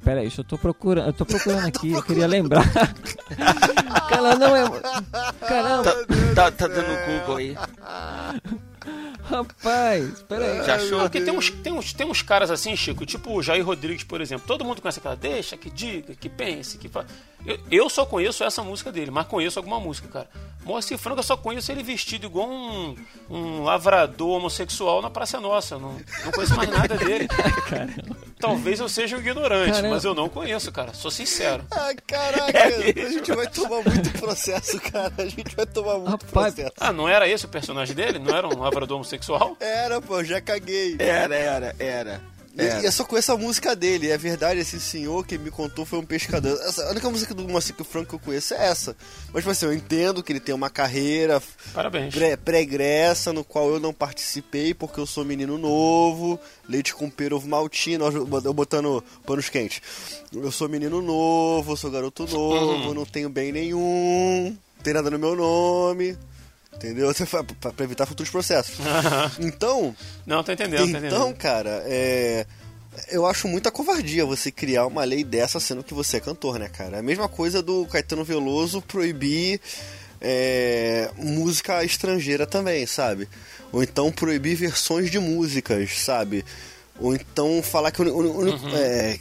Pera aí, deixa eu tô procurando, eu tô procurando aqui, eu queria lembrar. Cara, não é. Caramba, Tá, tá dando Google aí. rapaz, pera aí. Já achou? Porque tem uns, tem, uns, tem uns caras assim, Chico, tipo o Jair Rodrigues, por exemplo. Todo mundo conhece aquela deixa, que diga, que pense, que fa... eu, eu só conheço essa música dele, mas conheço alguma música, cara. Moacir Franco, eu só conheço ele vestido igual um, um lavrador homossexual na Praça Nossa. Eu Não, não conheço mais nada dele. Talvez eu seja um ignorante, Caramba. mas eu não conheço, cara. Sou sincero. Ah, caraca, a gente vai tomar muito processo, cara. A gente vai tomar muito Rapaz, processo. Ah, não era esse o personagem dele? Não era um lavrador homossexual? Era, pô, já caguei. Era, era, era. E, e eu só conheço a música dele. É verdade, esse senhor que me contou foi um pescador. Essa, a única música do Moacir Franco que eu conheço é essa. Mas, tipo assim, eu entendo que ele tem uma carreira Parabéns. pré- pregressa, no qual eu não participei porque eu sou menino novo, leite com pera ovo maltino, eu botando panos quentes. Eu sou menino novo, eu sou garoto novo, não tenho bem nenhum, não tem nada no meu nome. Entendeu? Pra, pra evitar futuros processos. Então, Não, tô entendendo, tô então, entendendo. cara, é. Eu acho muita covardia você criar uma lei dessa sendo que você é cantor, né, cara? É a mesma coisa do Caetano Veloso proibir é, música estrangeira também, sabe? Ou então proibir versões de músicas, sabe? Ou então falar que. o- o- o- é,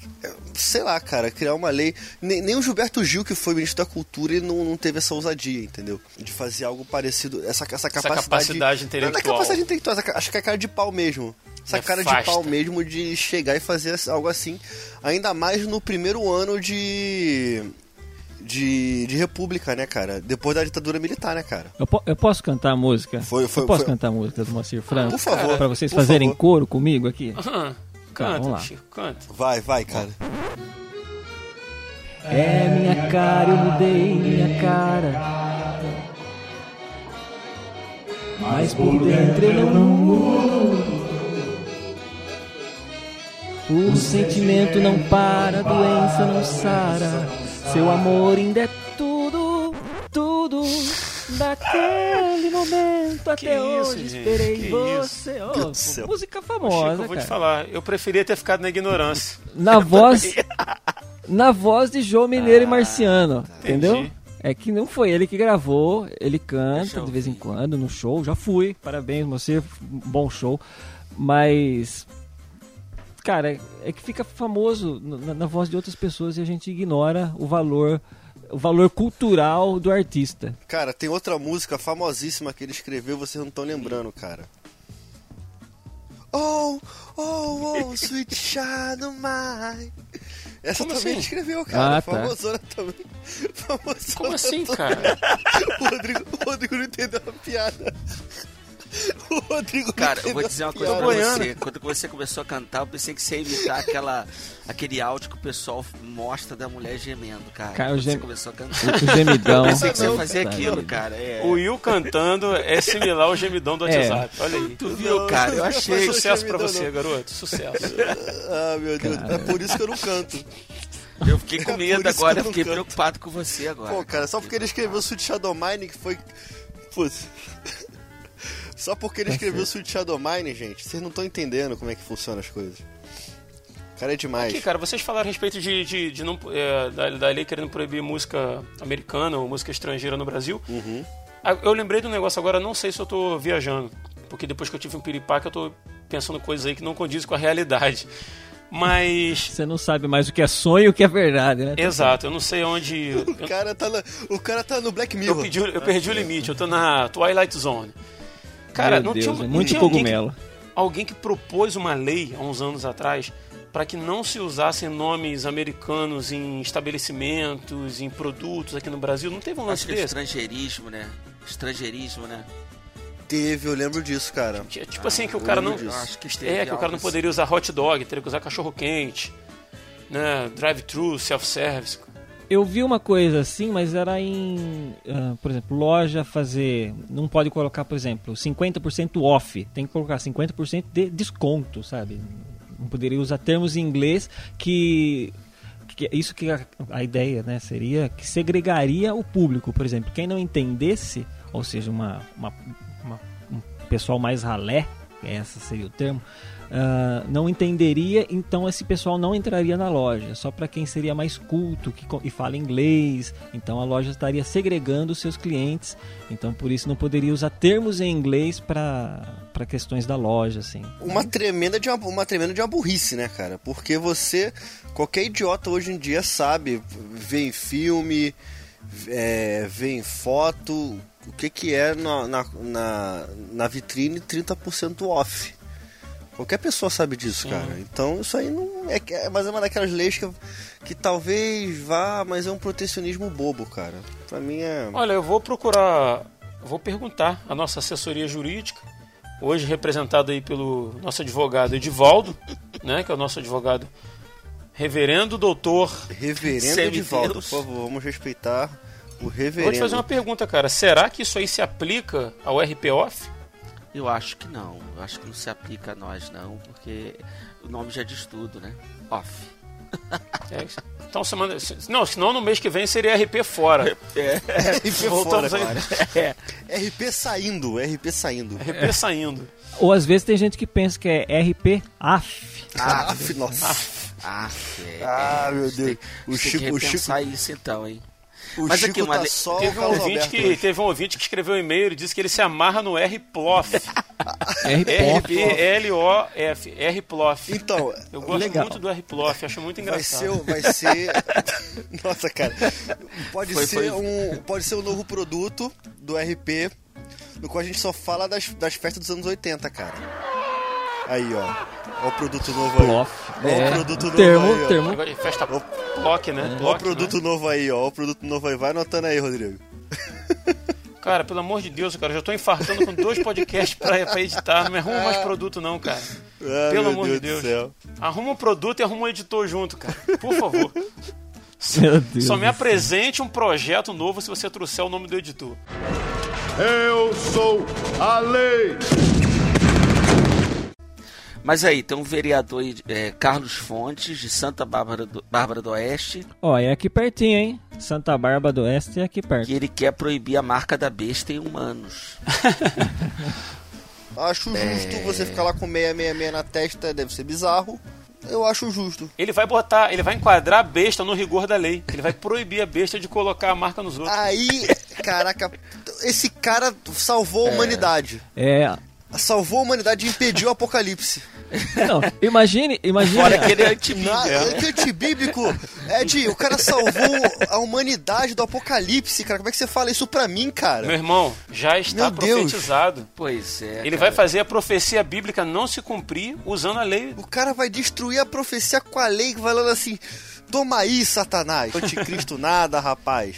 sei lá, cara, criar uma lei. Nem, nem o Gilberto Gil, que foi ministro da Cultura, ele não, não teve essa ousadia, entendeu? De fazer algo parecido. Essa, essa capacidade. capacidade Não, intelectual. Não é capacidade intelectual, essa acho que é cara de pau mesmo. Essa É cara de fasta. pau mesmo de chegar e fazer algo assim. Ainda mais no primeiro ano de. De, de república, né, cara? Depois da ditadura militar, né, cara? Eu, po- eu posso cantar a música? Foi- foi- eu posso foi- cantar a música do Moacir Franco? Por favor, Pra vocês fazerem favor. coro comigo aqui? Aham. Canta, vamos lá. Chico, canta. Vai, vai, cara. É minha cara, eu mudei minha cara. Mas por dentro eu não mudo. O sentimento não para, a doença não sara. Seu amor ainda é tudo, tudo. Daquele momento até isso, hoje gente, esperei você. Céu. música Chico, famosa, eu vou te cara. falar, eu preferia ter ficado na ignorância. Na voz, na voz de João Mineiro e Marciano, entendeu? entendi. É que não foi ele que gravou, ele canta eu de vez em quando no show, já fui, parabéns você, bom show, mas cara, é que fica famoso na, na voz de outras pessoas e a gente ignora o valor, o valor cultural do artista. Cara, tem outra música famosíssima que ele escreveu, vocês não estão lembrando, cara. Oh, oh, oh, sweet shadow mine. Essa Como também assim? escreveu, cara. Ah, tá. Famosona também. Famosona Como assim, também. cara? O Rodrigo, o Rodrigo não entendeu a piada. O Rodrigo Cara, eu vou dizer uma coisa piada. pra você. Quando você começou a cantar, eu pensei que você ia imitar aquela, aquele áudio que o pessoal mostra da mulher gemendo, cara. Cara, o Quando você gem- começou a cantar. O gemidão. Eu pensei que você ia fazer aquilo, cara. É. O Will cantando é similar ao gemidão do É. WhatsApp. Olha aí. Tu viu, cara? Eu achei. Sucesso pra você, não. garoto. Sucesso. Ah, meu Deus. É por isso que eu não canto. Eu fiquei com É medo isso agora, fiquei canto. preocupado com você agora. Pô, cara, só porque ele escreveu Sweet Shadow Mine, que foi. Putz. Só porque ele escreveu Sweet Shadow Mine, gente, vocês não estão entendendo como é que funcionam as coisas. cara é demais. Aqui, cara, vocês falaram a respeito de, de, de não, é, da, da lei querendo proibir música americana ou música estrangeira no Brasil. Uhum. Eu lembrei de um negócio agora, não sei se eu tô viajando, porque depois que eu tive um piripaque eu tô pensando coisas aí que não condizem com a realidade. Mas. Você não sabe mais o que é sonho e o que é verdade, né? Exato, eu não sei onde. O Eu, cara tá, na- o cara tá no Black eu, Mirror. pedi, eu perdi o limite, eu tô na Twilight Zone. Cara, Meu não Deus, tinha, é não muito tinha alguém que- cogumelo. alguém que propôs uma lei há uns anos atrás para que não se usassem nomes americanos em estabelecimentos, em produtos aqui no Brasil. Não teve um Acho lance que é desse? estrangeirismo, né? Estrangeirismo, né? Teve, eu lembro disso, cara. Ti- Tipo assim, que o cara não. Acho que esteve É, que o cara não poderia usar hot dog, teria que usar cachorro quente, né? Drive-thru, self-service. Eu vi uma coisa assim, mas era em, ah, por exemplo, loja fazer, não pode colocar, por exemplo, 50% off, tem que colocar 50% de desconto, sabe? Não poderia usar termos em inglês que, que isso que a, a ideia, né, seria que segregaria o público, por exemplo, quem não entendesse, ou seja, uma, uma, uma- um pessoal mais ralé, esse seria o termo, ah, não entenderia, então esse pessoal não entraria na loja. Só para quem seria mais culto que, e fala inglês, então a loja estaria segregando seus clientes. Então por isso não poderia usar termos em inglês para questões da loja, assim. Uma tremenda, de uma, uma tremenda de uma burrice, né, cara? Porque você, qualquer idiota hoje em dia sabe, vê em filme, é, vê em foto, o que que é na, na, na, na vitrine 30% off. Qualquer pessoa sabe disso, cara. Então isso aí não é, é mas é uma daquelas leis que, que talvez vá, mas é um protecionismo bobo, cara. Pra mim é. Olha, eu vou procurar, vou perguntar à nossa assessoria jurídica, hoje representado aí pelo nosso advogado Edivaldo, né, que é o nosso advogado reverendo doutor. Reverendo. Edivaldo, por favor, vamos respeitar o reverendo. Vou te fazer uma pergunta, cara. Será que isso aí se aplica ao RP Off? Eu acho que não. Eu acho que não se aplica a nós, não, porque o nome já diz tudo, né? Off. É, então semana, se- não, senão no mês que vem seria RP fora. RP Voltamos fora, aí. É, RP saindo, RP saindo. RP saindo. Ou às vezes tem gente que pensa que é RP AF. Ah, nossa. Ah, é, Ah, é, meu Deus. tem- O Chico- tem que o Chico- isso então, hein? O Mas Chico aqui, uma tá só Teve o um, ouvinte que, teve um ouvinte que escreveu um e-mail e disse que ele se amarra no RPLOF. R-P-L-O-F. RPLOF. Então, Eu gosto Legal. muito do RPLOF, acho muito vai engraçado. ser, o- vai ser... Nossa, cara. Pode Foi- ser foi- um, pode ser um novo produto do RP, no qual a gente só fala das, das festas dos anos 80, cara. Aí, ó. Ó o produto novo aí. Plof. Ó o É, produto novo termo, aí, ó. termo. Agora, Festa Plock, né? Ó o produto novo aí, ó. Ó o produto novo aí. Vai anotando aí, Rodrigo. né? Cara, pelo amor de Deus, cara, eu já tô infartando com dois podcasts pra, pra editar. Não me arruma mais produto, não, cara. Ah, Pelo meu amor de Deus Deus. do céu. Arruma um produto e arruma um editor junto, cara. Por favor. Meu Deus. Só me apresente um projeto novo se você trouxer o nome do editor. Eu sou a lei. Mas aí, tem um vereador aí, é, Carlos Fontes, de Santa Bárbara do, Bárbara do Oeste, Ó, é aqui pertinho, hein? Santa Bárbara do Oeste é aqui perto. que ele quer proibir a marca da besta em humanos. Acho justo você ficar lá com 666 na testa, deve ser bizarro. Eu acho justo. Ele vai botar, ele vai enquadrar a besta no rigor da lei. Ele vai proibir a besta de colocar a marca nos outros. Aí, caraca, esse cara salvou a humanidade. É. Salvou a humanidade e impediu o apocalipse. Não, imagine, imagine. Fora que ele é antibíblico. É antibíblico. Ed, o cara salvou a humanidade do apocalipse, cara. Como é que você fala isso pra mim, Meu cara? irmão, já está Meu Deus. profetizado. Pois é. Ele cara. vai fazer a profecia bíblica não se cumprir usando a lei. O cara vai destruir a profecia com a lei, falando assim: toma aí, Satanás. Anticristo nada, rapaz.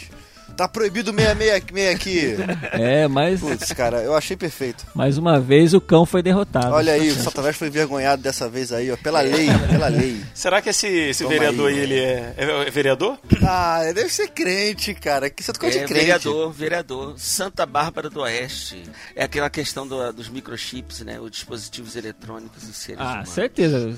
Tá proibido 666 aqui. É, mas Putz, cara, eu achei perfeito. mais uma vez o cão foi derrotado. Olha aí, o Satanás foi envergonhado dessa vez aí, ó. Pela lei, pela lei. Será que esse, esse Toma vereador aí. aí, ele é, é- é vereador? Ah, deve ser crente, cara. Que você É, de crente. vereador, vereador. Santa Bárbara do Oeste. É aquela questão do- dos microchips, né? Os dispositivos eletrônicos dos seres Ah, humanos. certeza.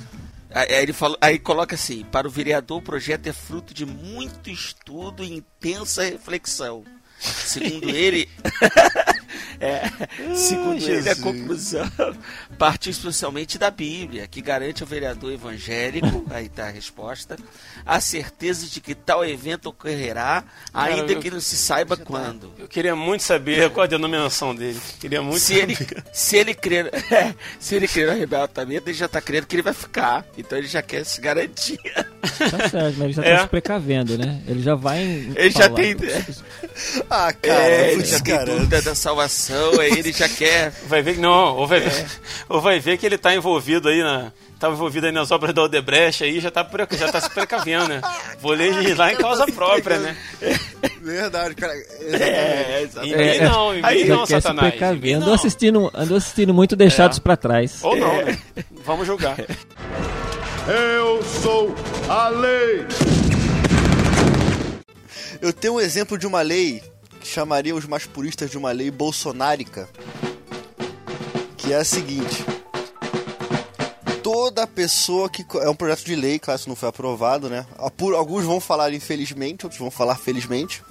Aí ele falou, aí coloca assim: para o vereador, o projeto é fruto de muito estudo e intensa reflexão. Segundo ele, É, segundo ele, a conclusão parte especialmente da Bíblia, que garante ao vereador evangélico, aí tá a resposta, a certeza de que tal evento ocorrerá, ainda eu- que não se saiba quando. Eu queria muito saber qual a denominação dele. Queria muito Se ele, saber. se ele crer, é, se ele crer no arrebatamento, ele já tá crendo que ele vai ficar. Então ele já quer se garantir. Tá certo, mas ele já É. tá se precavendo, né? Ele já vai. em- Ele já falar. tem- Ah, cara, é, ele já tem cara. dúvida da salvação, aí ele já quer. Vai ver que não, ou vai, ver, ou vai ver que ele tá envolvido aí na. Tá envolvido aí nas obras da Odebrecht aí, já tá, já tá se precavendo, né? Vou legislar em causa própria, né? Verdade, cara. Exatamente. É, exatamente. mim É, não, aí não, Satanás. Andou não. assistindo, andou assistindo muito Deixados É. pra Trás. Ou não, né? Vamos julgar. Eu sou a lei. Eu tenho um exemplo de uma lei chamaria os mais puristas de uma lei bolsonárica, que é a seguinte: toda pessoa que é um projeto de lei, claro, isso não foi aprovado, né? Alguns vão falar infelizmente, outros vão falar felizmente,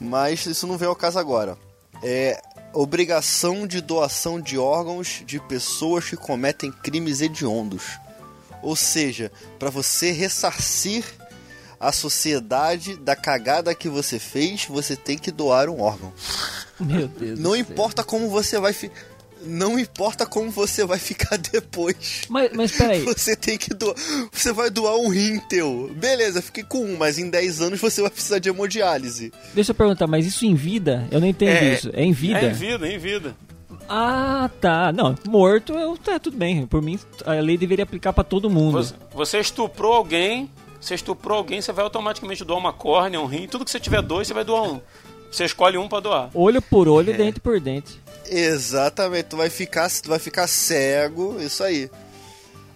mas isso não vem ao caso agora. É obrigação de doação de órgãos de pessoas que cometem crimes hediondos. Ou seja, para você ressarcir a sociedade da cagada que você fez, você tem que doar um órgão. Meu Deus. Não do céu. importa como você vai fi... não importa como você vai ficar depois. Mas, mas peraí. Você tem que doar. Você vai doar um rim teu. Beleza, fiquei com um, mas em 10 anos você vai precisar de hemodiálise. Deixa eu perguntar, mas isso em vida? Eu não entendo É, isso. É em vida? É em vida, em vida. Ah, tá. Não, morto, eu, tá tudo bem. Por mim, a lei deveria aplicar pra todo mundo. Você, você estuprou alguém, você estuprou alguém, você vai automaticamente doar uma córnea, um rim, tudo que você tiver dois, você vai doar um. Você escolhe um pra doar. Olho por olho, É. dente por dente. Exatamente, tu vai ficar, tu vai ficar cego, isso aí.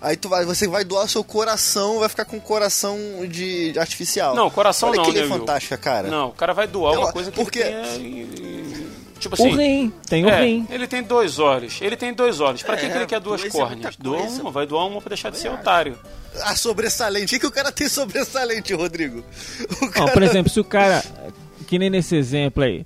Aí tu vai, você vai doar seu coração, vai ficar com coração de, de artificial. Não, coração Olha não, que né, Will? fantástica, cara. Não, o cara vai doar Eu- uma coisa que porque- ele tenha... Tipo assim... o rim, tem o é, rim. ele tem dois olhos. Ele tem dois olhos. Pra que, É, que ele quer duas dois é córneas? muita Doa uma, vai doar uma pra deixar de ser otário. A sobressalente. O que, que o cara tem sobressalente, Rodrigo? Cara... por exemplo, se o cara. Que nem nesse exemplo aí.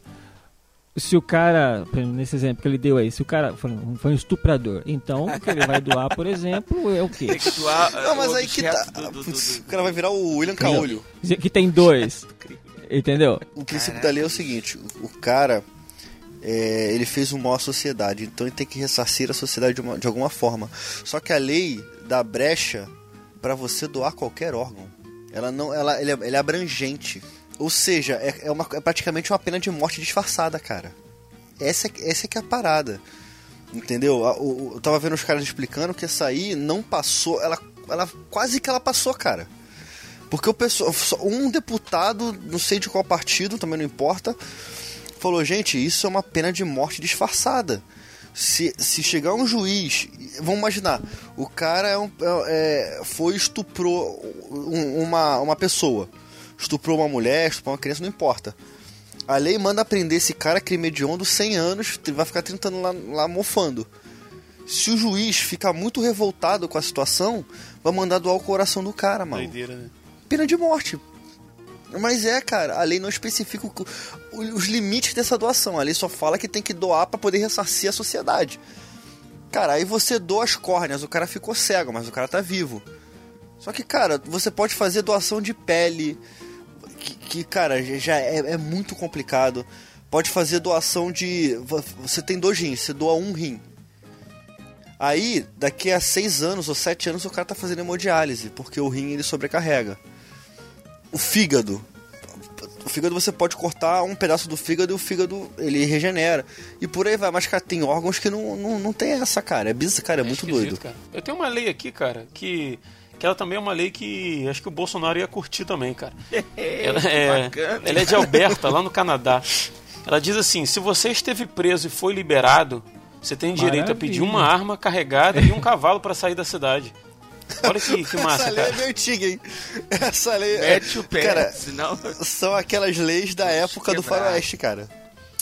Se o cara. Nesse exemplo que ele deu aí, se o cara foi um, foi um estuprador, então o que ele vai doar, por exemplo, é o quê? Tem que doar. Não, mas o aí que tá. do- do- do- Putz, do- o cara vai virar o William Caolho. Que tem dois. Entendeu? O princípio da lei é o seguinte: o cara. É, ele fez um mal à sociedade, então ele tem que ressarcir a sociedade de, uma- de alguma forma. Só que a lei dá brecha para você doar qualquer órgão. Ela não, ela, ele é, ele é abrangente. Ou seja, é, é uma- é praticamente uma pena de morte disfarçada, cara. Essa, é- essa é que é a parada. Entendeu? O- eu tava vendo os caras explicando que essa aí não passou. Ela, ela quase que ela passou, cara. Porque o pessoal, um deputado, não sei de qual partido, também não importa, falou: gente, isso é uma pena de morte disfarçada. Se, se chegar um juiz, vamos imaginar, o cara é um, é, é, foi estuprou um- uma, uma pessoa, estuprou uma mulher, estuprou uma criança, não importa. A lei manda prender esse cara crime hediondo 100 anos, vai ficar tentando lá, lá mofando. Se o juiz ficar muito revoltado com a situação, vai mandar doar o coração do cara, mano Doideira, né? pena de morte. Mas é, cara, a lei não especifica os limites dessa doação. A lei só fala que tem que doar pra poder ressarcir a sociedade. Cara, aí você doa as córneas, o cara ficou cego, mas o cara tá vivo. Só que, cara, você pode fazer doação de pele, que, que, cara, já é, é muito complicado. Pode fazer doação de. vo- Você tem dois rins, você doa um rim. Aí, daqui a seis anos ou sete anos, o cara tá fazendo hemodiálise, porque o rim ele sobrecarrega. O fígado. O fígado você pode cortar um pedaço do fígado e o fígado ele regenera. E por aí vai. Mas, cara, tem órgãos que não, não, não tem essa, cara. É bizarro, cara. É, muito esquisito, doido. Cara. Eu tenho uma lei aqui, cara, que, que ela também é uma lei que acho que o Bolsonaro ia curtir também, cara. ela, é, ela é de Alberta, lá no Canadá. Ela diz assim: se você esteve preso e foi liberado, você tem direito a pedir Maravilha. uma arma carregada e um cavalo para sair da cidade. Olha que, que massa, Essa lei é cara. meio antiga, hein? Essa lei é. Mete o pé, Cara, senão. são aquelas leis da época do quebrar. faroeste, cara.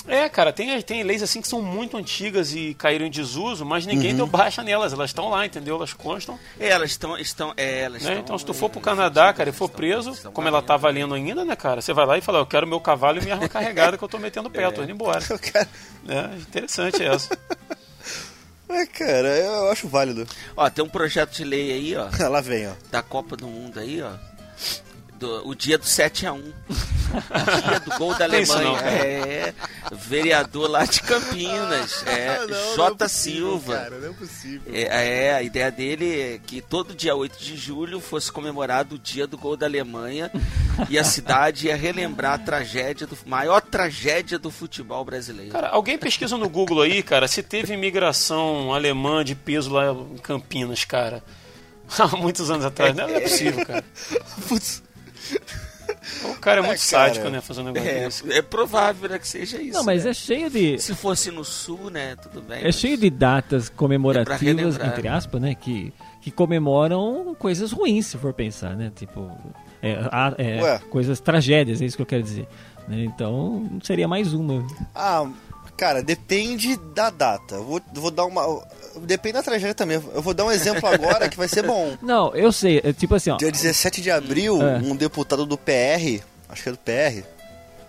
É, cara, tem, tem leis assim que são muito antigas e caíram em desuso, mas ninguém deu baixa nelas. Elas estão lá, entendeu? Elas constam. É, elas estão. estão, é, elas né? estão Então, se tu for pro Canadá, cara, e for preso, estão como ela tá valendo ainda, né, cara? Você vai lá e fala, eu quero meu cavalo e minha arma carregada que eu tô metendo pé, eu tô indo embora. Eu quero- É, interessante essa. É, cara, eu acho válido. Ó, tem um projeto de lei aí, ó, Lá vem, ó. da Copa do Mundo aí, ó. Do- o dia do 7x1. dia do gol da Alemanha. não, é, vereador lá de Campinas. É, Ah, não, J. não é possível, Silva. Cara, não é possível. É, é, a ideia dele é que todo dia 8 de julho fosse comemorado o dia do gol da Alemanha e a cidade ia relembrar a tragédia do maior tragédia do futebol brasileiro. Cara, alguém pesquisa no Google aí, cara, se teve imigração alemã de peso lá em Campinas, cara. Há muitos anos atrás. Não é possível, cara. Putz. O cara é muito É, cara. sádico, né, fazer um negócio é, desse. é provável né, que seja isso. Não, mas né? é cheio de. Se fosse no sul, né, tudo bem. É mas- cheio de datas comemorativas, relembrar. entre aspas, né? Que, que comemoram coisas ruins, se for pensar, né? Tipo, é, é, coisas tragédias, é isso que eu quero dizer. né? Então, seria mais uma. Ah, cara, depende da data. Vou, vou dar uma. Depende da tragédia também. Eu vou dar um exemplo agora que vai ser bom. Não, eu sei, é tipo assim, ó. Dia 17 de abril, É. um deputado do PR, acho que é do PR,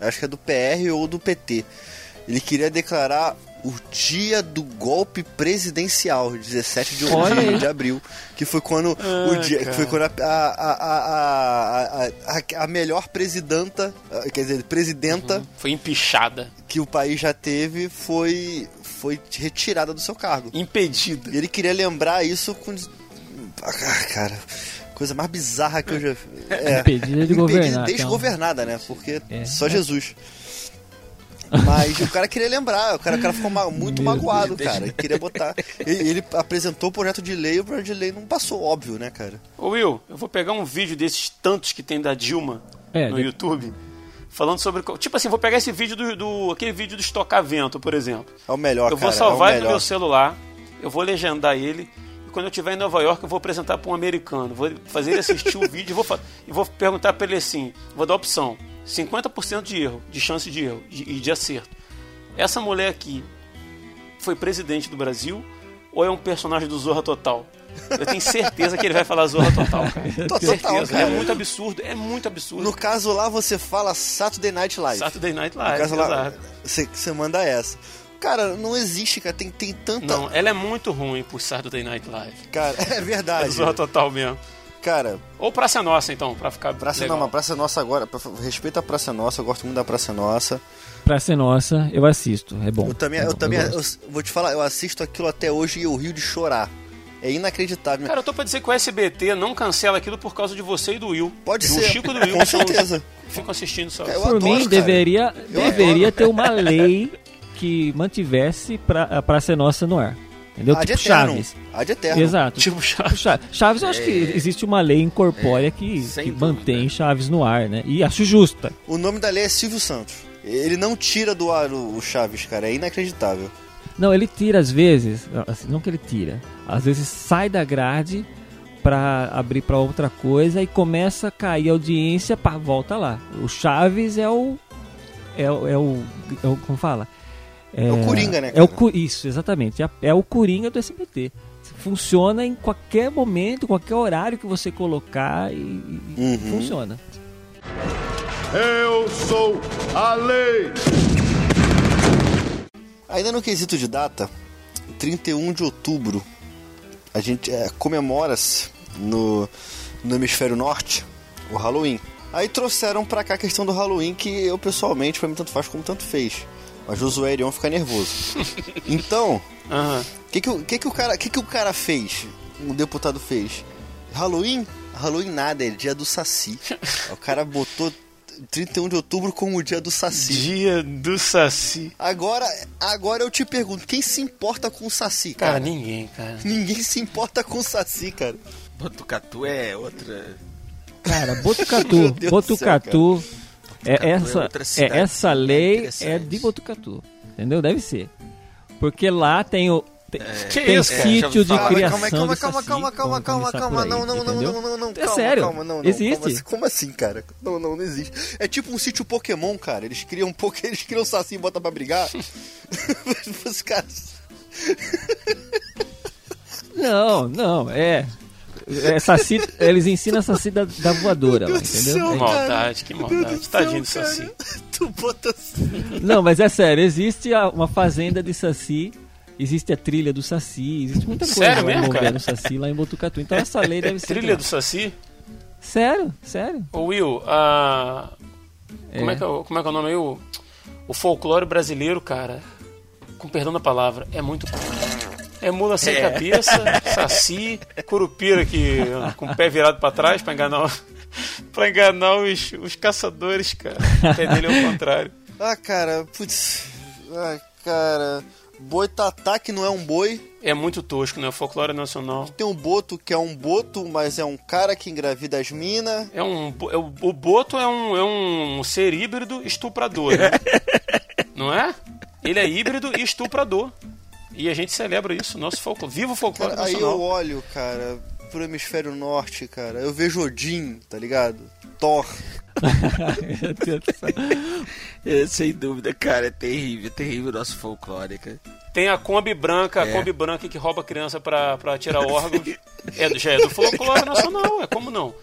acho que é do PR ou do PT, ele queria declarar o dia do golpe presidencial, 17 de, de, abril, que foi quando o Ah, dia, que foi quando a, a, a, a, a, melhor presidenta, ah, quer dizer, presidenta Foi empichada, que o país já teve foi foi retirada do seu cargo. impedida. E ele queria lembrar isso com. Ah, cara, coisa mais bizarra que eu já. É, Impedida de governar, Desgovernada, né? Porque É. só Jesus. Mas o cara queria lembrar, o cara, o cara ficou ma- muito Meu magoado, Deus. cara. Ele queria botar. Ele, ele apresentou o projeto de lei e o projeto de lei não passou, óbvio, né, cara? Ô Will, eu vou pegar um vídeo desses tantos que tem da Dilma É, no de- YouTube, falando sobre. Tipo assim, vou pegar esse vídeo do. do- aquele vídeo do estocar vento, por exemplo. É o melhor, eu vou cara. salvar é ele no meu celular, eu vou legendar ele. E quando eu estiver em Nova York, eu vou apresentar para um americano. Vou fazer ele assistir o vídeo e vou, e vou perguntar para ele assim: vou dar opção: 50% de erro, de chance de erro de- e de acerto. Essa mulher aqui foi presidente do Brasil ou é um personagem do Zorra Total? Eu tenho certeza que ele vai falar Zorra Total, cara. Total, certeza. cara. É muito absurdo, é muito absurdo. No caso lá, você fala Saturday Night Live. Saturday Night No Live, caso lá, você, você manda essa. Cara, não existe, cara. Tem, tem tanta. Não, ela é muito ruim por Saturday Night Live. Cara, é É verdade. Zorra Total mesmo. Cara, Ou Praça Nossa, então, pra ficar Praça legal. não, mas Praça Nossa agora. pra- Respeita a Praça Nossa, eu gosto muito da Praça Nossa. Pra ser nossa, eu assisto. É bom. Eu também, é eu bom, também gosto. eu vou te falar, eu assisto aquilo até hoje e eu rio de chorar. É inacreditável. Cara, eu tô pra dizer que o SBT não cancela aquilo por causa de você e do Will. Pode do ser. Chico e do Will. Com que certeza. Ficam assistindo só. Eu Por adoro, mim, cara. deveria, Eu deveria adoro. ter uma lei que mantivesse pra, a Praça é Nossa no ar. Entendeu? A de Tipo eterno. Chaves. A de eterno. Exato. Tipo Chaves. Chaves. Chaves, eu acho que existe uma lei incorpórea que, É, que dúvida. mantém Chaves no ar, né? E acho justa. O nome da lei é Silvio Santos. Ele não tira do ar o o Chaves, cara. É inacreditável. Não, ele tira às vezes, assim, não que ele tira, às vezes sai da grade pra abrir pra outra coisa e começa a cair a audiência, pá, volta lá. O Chaves é o é, o- é o é o como fala? É o Coringa, né, É o cara? cu- isso, exatamente. É, é o Coringa do SBT. Funciona em qualquer momento, qualquer horário que você colocar e, e Uhum. funciona. Eu sou a lei. Ainda no quesito de data, 31 de outubro, a gente é, comemora-se no, no hemisfério norte o Halloween. Aí trouxeram pra cá a questão do Halloween que eu pessoalmente, pra mim tanto faz como tanto fez. Mas Josué Irion fica nervoso. Então, o que que, o- que, que, o cara, que, que o cara fez? O deputado fez? Halloween? Halloween nada, é dia do Saci. o cara botou 31 de outubro como o dia do Saci. Dia do Saci. Agora, agora eu te pergunto, quem se importa com o Saci, Cara, cara? ninguém, cara. Ninguém se importa com o Saci, cara. Botucatu é outra. Cara, Botucatu, Meu Deus do Botucatu, é Botucatu é essa, outra é cidade essa lei interessante. é de Botucatu, entendeu? Deve ser, porque lá tem o Tem, Que tem isso, cara? Já sítio de criação calma, calma, de calma, saci, calma, calma, calma, calma, não, não, não, não, não, não, É calma, sério? calma, não, não, Existe? calma, assim, como assim, cara? Não, não, não existe. É tipo um sítio Pokémon, cara. Eles criam um pouco, eles criam um saci e botam pra brigar. Os caras. Não, não, é. é saci, eles ensinam a saci da, da voadora lá, entendeu? céu, É Que maldade, que maldade. do Tadinho do Saci. Tu bota assim. Não, mas é sério, existe uma fazenda de saci, existe a trilha do saci, existe muita coisa Sério mesmo, envolvendo cara? o saci lá em Botucatu. Então essa lei deve ser. Trilha do Saci? Sério, sério. Ô Will, a... Como, é É. que é, o- como é que é o nome aí? O, o folclore brasileiro, cara, com perdão da palavra, é muito. É mula sem cabeça, saci, curupira que, com o pé virado pra trás pra enganar, pra enganar os, os caçadores, cara. O pé dele é o contrário. Ah, cara, putz. Ah, cara. Boitatá, que não é um boi. É muito tosco, né? O folclore nacional. Tem um boto, que é um boto, mas é um cara que engravida as minas. É um, é o, boto é um, é um ser híbrido estuprador, né? Não é? Ele é híbrido e estuprador. E a gente celebra isso, nosso folclore. Viva o folclore Cara, aí nacional. eu olho, cara, pro hemisfério norte, cara. Eu vejo Odin, tá ligado? Thor. É, sem dúvida, cara, é terrível, terrível o nosso folclore, cara. Tem a Kombi branca, a É. Kombi branca que rouba a criança pra, pra tirar órgãos. É, do- já é do folclore nacional, é como não?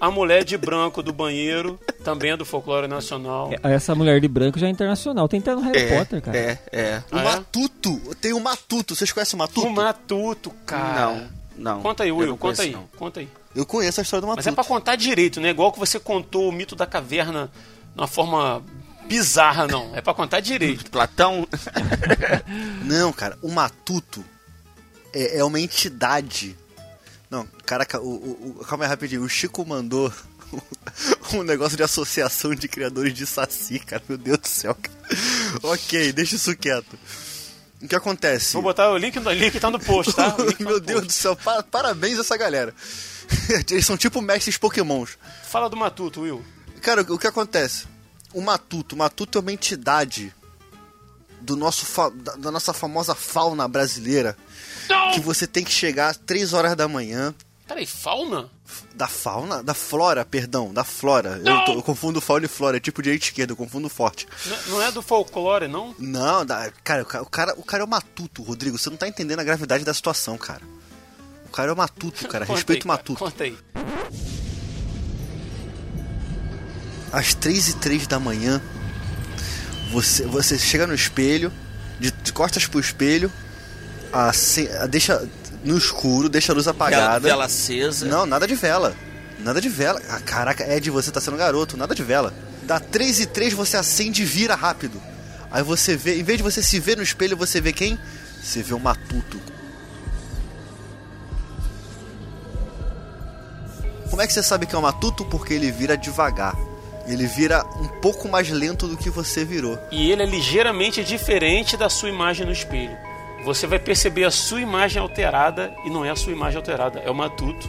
A mulher de branco do banheiro também é do folclore nacional. Essa mulher de branco já é internacional. Tem até no Harry É, Potter, cara. é, é. O Ah, é? Matuto. Tem o Matuto. Vocês conhecem o Matuto? O Matuto, cara. Não, não. Conta aí, Will, conta aí, não. conta aí. Eu conheço a história do Matuto. Mas é pra contar direito, né? Igual que você contou o mito da caverna de uma forma bizarra, não. É pra contar direito. Platão? Não, cara, o Matuto é, é uma entidade. Não, caraca, o, o, o- calma aí rapidinho. O Chico mandou um negócio de associação de criadores de saci, cara. Meu Deus do céu, cara. Ok, deixa isso quieto. O que acontece? Vou botar o link no link tá no post, tá? O link tá Meu no Deus post. do céu, pa- parabéns a essa galera. Eles são tipo mestres pokémons. Fala do Matuto, Will. Cara, o que acontece? O Matuto, o Matuto é uma entidade do nosso da, nossa famosa fauna brasileira. Que você tem que chegar às 3 horas da manhã. Peraí, fauna? Da fauna? Da flora, perdão, da flora. Eu, tô- eu confundo fauna e flora, é tipo direita e esquerda, eu confundo forte. Não- Não é do folclore, não? Não, da, cara, o ca- o cara, o cara é o Matuto, Rodrigo. Você não tá entendendo a gravidade da situação, cara. O cara é o Matuto, cara. Respeita o Matuto. Conta aí. às 3 e 3 da manhã, você, você chega no espelho, de, de costas pro espelho, ace- deixa no escuro, deixa a luz Vela, apagada. vela acesa. Não, nada de vela. Nada de vela. Ah, caraca, Ed, você tá sendo garoto, nada de vela. Dá 3 e 3, você acende e vira rápido. Aí você vê, em vez de você se ver no espelho, você vê quem? Você vê o Matuto. Como é que você sabe que é o Matuto? Porque ele vira devagar. Ele vira um pouco mais lento do que você virou. E ele é ligeiramente diferente da sua imagem no espelho. Você vai perceber a sua imagem alterada e não é a sua imagem alterada, é o Matuto.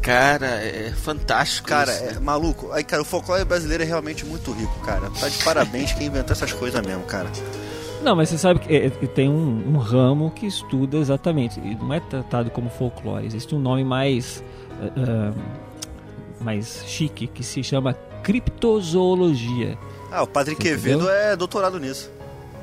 Cara, é fantástico Cara, isso. é maluco. Aí, cara, o folclore brasileiro é realmente muito rico, cara. Tá de parabéns quem inventou essas coisas mesmo, cara. Não, mas você sabe que é, é, tem um, um ramo que estuda exatamente. E não é tratado como folclore. Existe um nome mais. ah, mais chique que se chama criptozoologia. Ah, o Padre? Quevedo é doutorado nisso.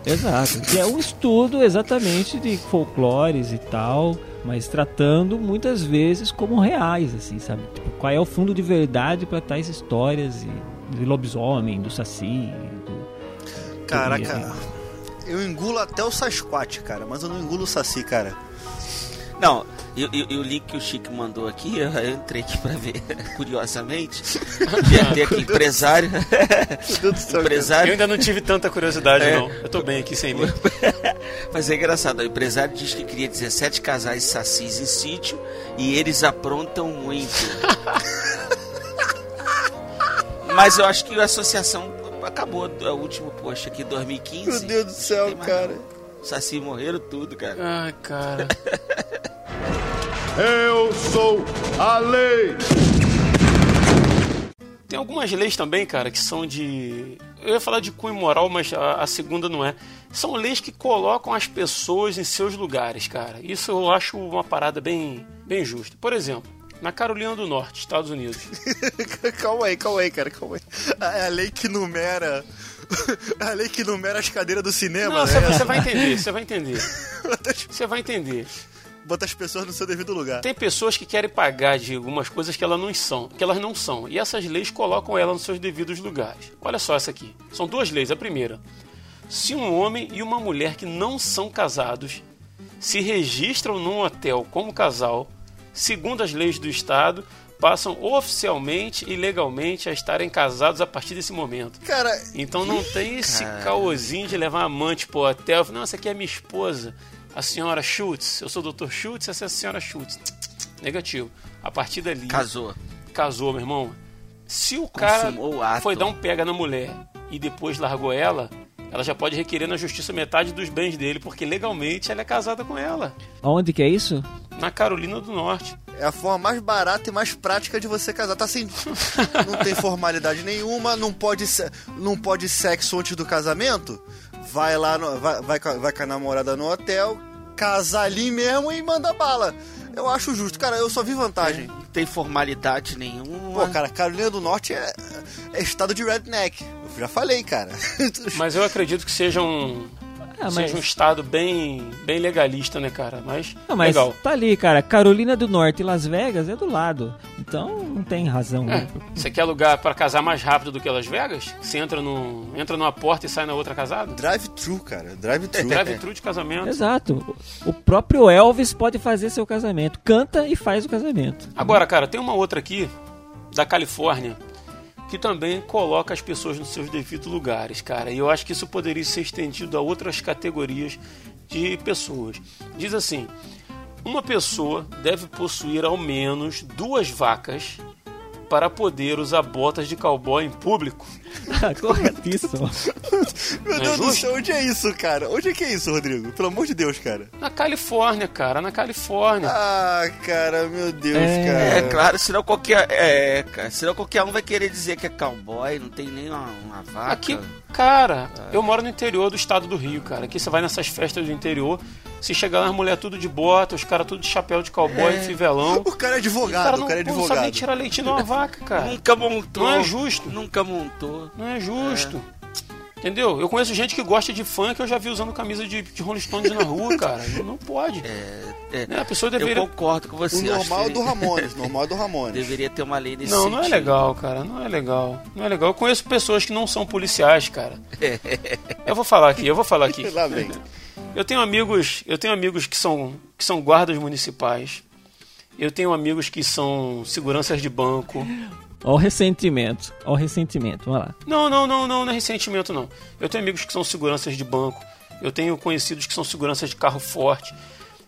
Exato. Que é um estudo exatamente de folclores e tal, mas tratando muitas vezes como reais, assim, sabe? Tipo, qual é o fundo de verdade para tais histórias e, de lobisomem, do saci, do, Caraca, eu engulo até o Sasquatch, cara, mas eu não engulo o Saci, cara. Não, e e- e o link que o Chico mandou aqui, eu eu entrei aqui pra ver, curiosamente. Ia ter aqui empresário. Céu, Eu empresário. ainda não tive tanta curiosidade, É. não. Eu tô bem aqui sem mim. Mas é engraçado, o empresário diz que cria 17 casais sacis em sítio e eles aprontam muito. Mas eu acho que a associação acabou, o último post aqui, 2015. Meu Deus do céu, cara. não. Saci morreram tudo, cara. Ai, cara. Eu sou a lei. Tem algumas leis também, cara, que são de eu ia falar de cunho moral, mas a, a segunda não é. São leis que colocam as pessoas em seus lugares, cara. Isso eu acho uma parada bem, bem justa. Por exemplo, na Carolina do Norte, Estados Unidos. calma aí, calma aí, cara, calma aí. É a lei que numera. A lei que numera as cadeiras do cinema, Não, né? você você vai entender, você vai entender. Você vai entender. Bota as pessoas no seu devido lugar. Tem pessoas que querem pagar de algumas coisas que elas não são, que elas não são. E essas leis colocam elas nos seus devidos lugares. Olha só essa aqui. São duas leis. A primeira, se um homem e uma mulher que não são casados se registram num hotel como casal, segundo as leis do estado, passam oficialmente e legalmente a estarem casados a partir desse momento. Cara, Então não tem esse caôzinho de levar amante pro hotel. Não, essa aqui é minha esposa, a senhora Schultz. Eu sou o Dr. Schultz, essa é a senhora Schultz. Negativo. A partir dali, Casou. casou, meu irmão. Se o cara o foi dar um pega na mulher e depois largou ela, ela já pode requerer na justiça metade dos bens dele, porque legalmente ela é casada com ela. Onde que é isso? Na Carolina do Norte. é a forma mais barata e mais prática de você casar. Tá assim, não tem formalidade nenhuma, não pode, não pode sexo antes do casamento. Vai lá, no- vai, vai, com a- vai com a namorada no hotel, casar ali mesmo e manda bala. Eu acho justo. Cara, eu só vi vantagem. Não tem formalidade nenhuma. Pô, cara, Carolina do Norte é, é estado de redneck. Já falei, cara. Mas eu acredito que seja um, Ah, mas, seja um estado bem, bem legalista, né, cara? Mas, Ah, mas legal. tá ali, cara. Carolina do Norte e Las Vegas é do lado. Então não tem razão. É, né? você quer lugar para casar mais rápido do que Las Vegas? Você entra, no, entra numa porta e sai na outra casada? Drive-thru, cara. Drive-thru. Drive-thru de casamento. Exato. O próprio Elvis pode fazer seu casamento. Canta e faz o casamento. Agora, cara, tem uma outra aqui, da Califórnia, que também coloca as pessoas nos seus devidos lugares, cara. E eu acho que isso poderia ser estendido a outras categorias de pessoas. Diz assim: uma pessoa deve possuir ao menos duas vacas para poder usar botas de cowboy em público. Corretíssimo. Meu é Deus do justo? céu, onde é isso, cara? Onde é que é isso, Rodrigo? Pelo amor de Deus, cara. Na Califórnia, cara, na Califórnia. Ah, cara, meu Deus, É, cara. É, claro, senão qualquer. É, cara, senão qualquer um vai querer dizer que é cowboy, não tem nem uma, uma vaca. Aqui, cara, eu moro no interior do estado do Rio, cara. Aqui você vai nessas festas do interior, se chegar lá as mulheres tudo de bota, os caras tudo de chapéu de cowboy, É. fivelão. O cara é O advogado, cara o não, cara é pô, não sabe nem advogado. tirar leite de uma vaca, cara. Nunca montou. Não é justo. Nunca montou. Não é justo. Entendeu? Eu conheço gente que gosta de funk, eu já vi usando camisa de, de Rolling Stones na rua, cara. Não pode. É, Né? A pessoa eu deveria. concordo com você. O normal é do Ramones, normal é do Ramones. Deveria ter uma lei nesse Não, não é legal, cara. Não é legal. Não é legal. Eu conheço pessoas que não são policiais, cara. Eu vou falar aqui, eu vou falar aqui. Lá vem. Eu tenho amigos, eu tenho amigos que são, que são guardas municipais. Eu tenho amigos que são seguranças de banco. Ó o ressentimento. Ó o ressentimento. Vamos lá. Não, não, não, não, não é ressentimento não. Eu tenho amigos que são seguranças de banco. Eu tenho conhecidos que são seguranças de carro forte.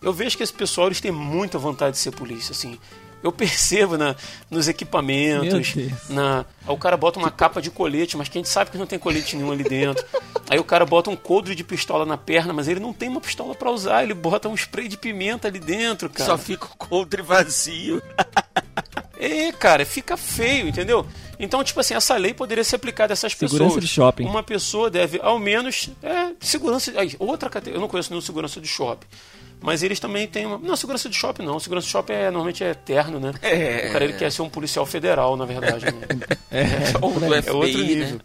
Eu vejo que esse pessoal eles têm muita vontade de ser polícia, assim. Eu percebo na, nos equipamentos, na, aí o cara bota uma capa de colete, mas que a gente sabe que não tem colete nenhum ali dentro. Aí o cara bota um coldre de pistola na perna, mas ele não tem uma pistola pra usar, ele bota um spray de pimenta ali dentro, cara. Só fica o coldre vazio. É, cara, fica feio, entendeu? Então, tipo assim, essa lei poderia ser aplicada a essas Segurança pessoas. de shopping. Uma pessoa deve, ao menos, é, segurança. Aí, outra categoria. Eu não conheço nenhum segurança de shopping. Mas eles também têm uma. Não, segurança de shopping não. Segurança de shopping é, normalmente é eterno, né? É. O cara ele quer ser um policial federal, na verdade. Né? É, do é outro FBI, nível. né?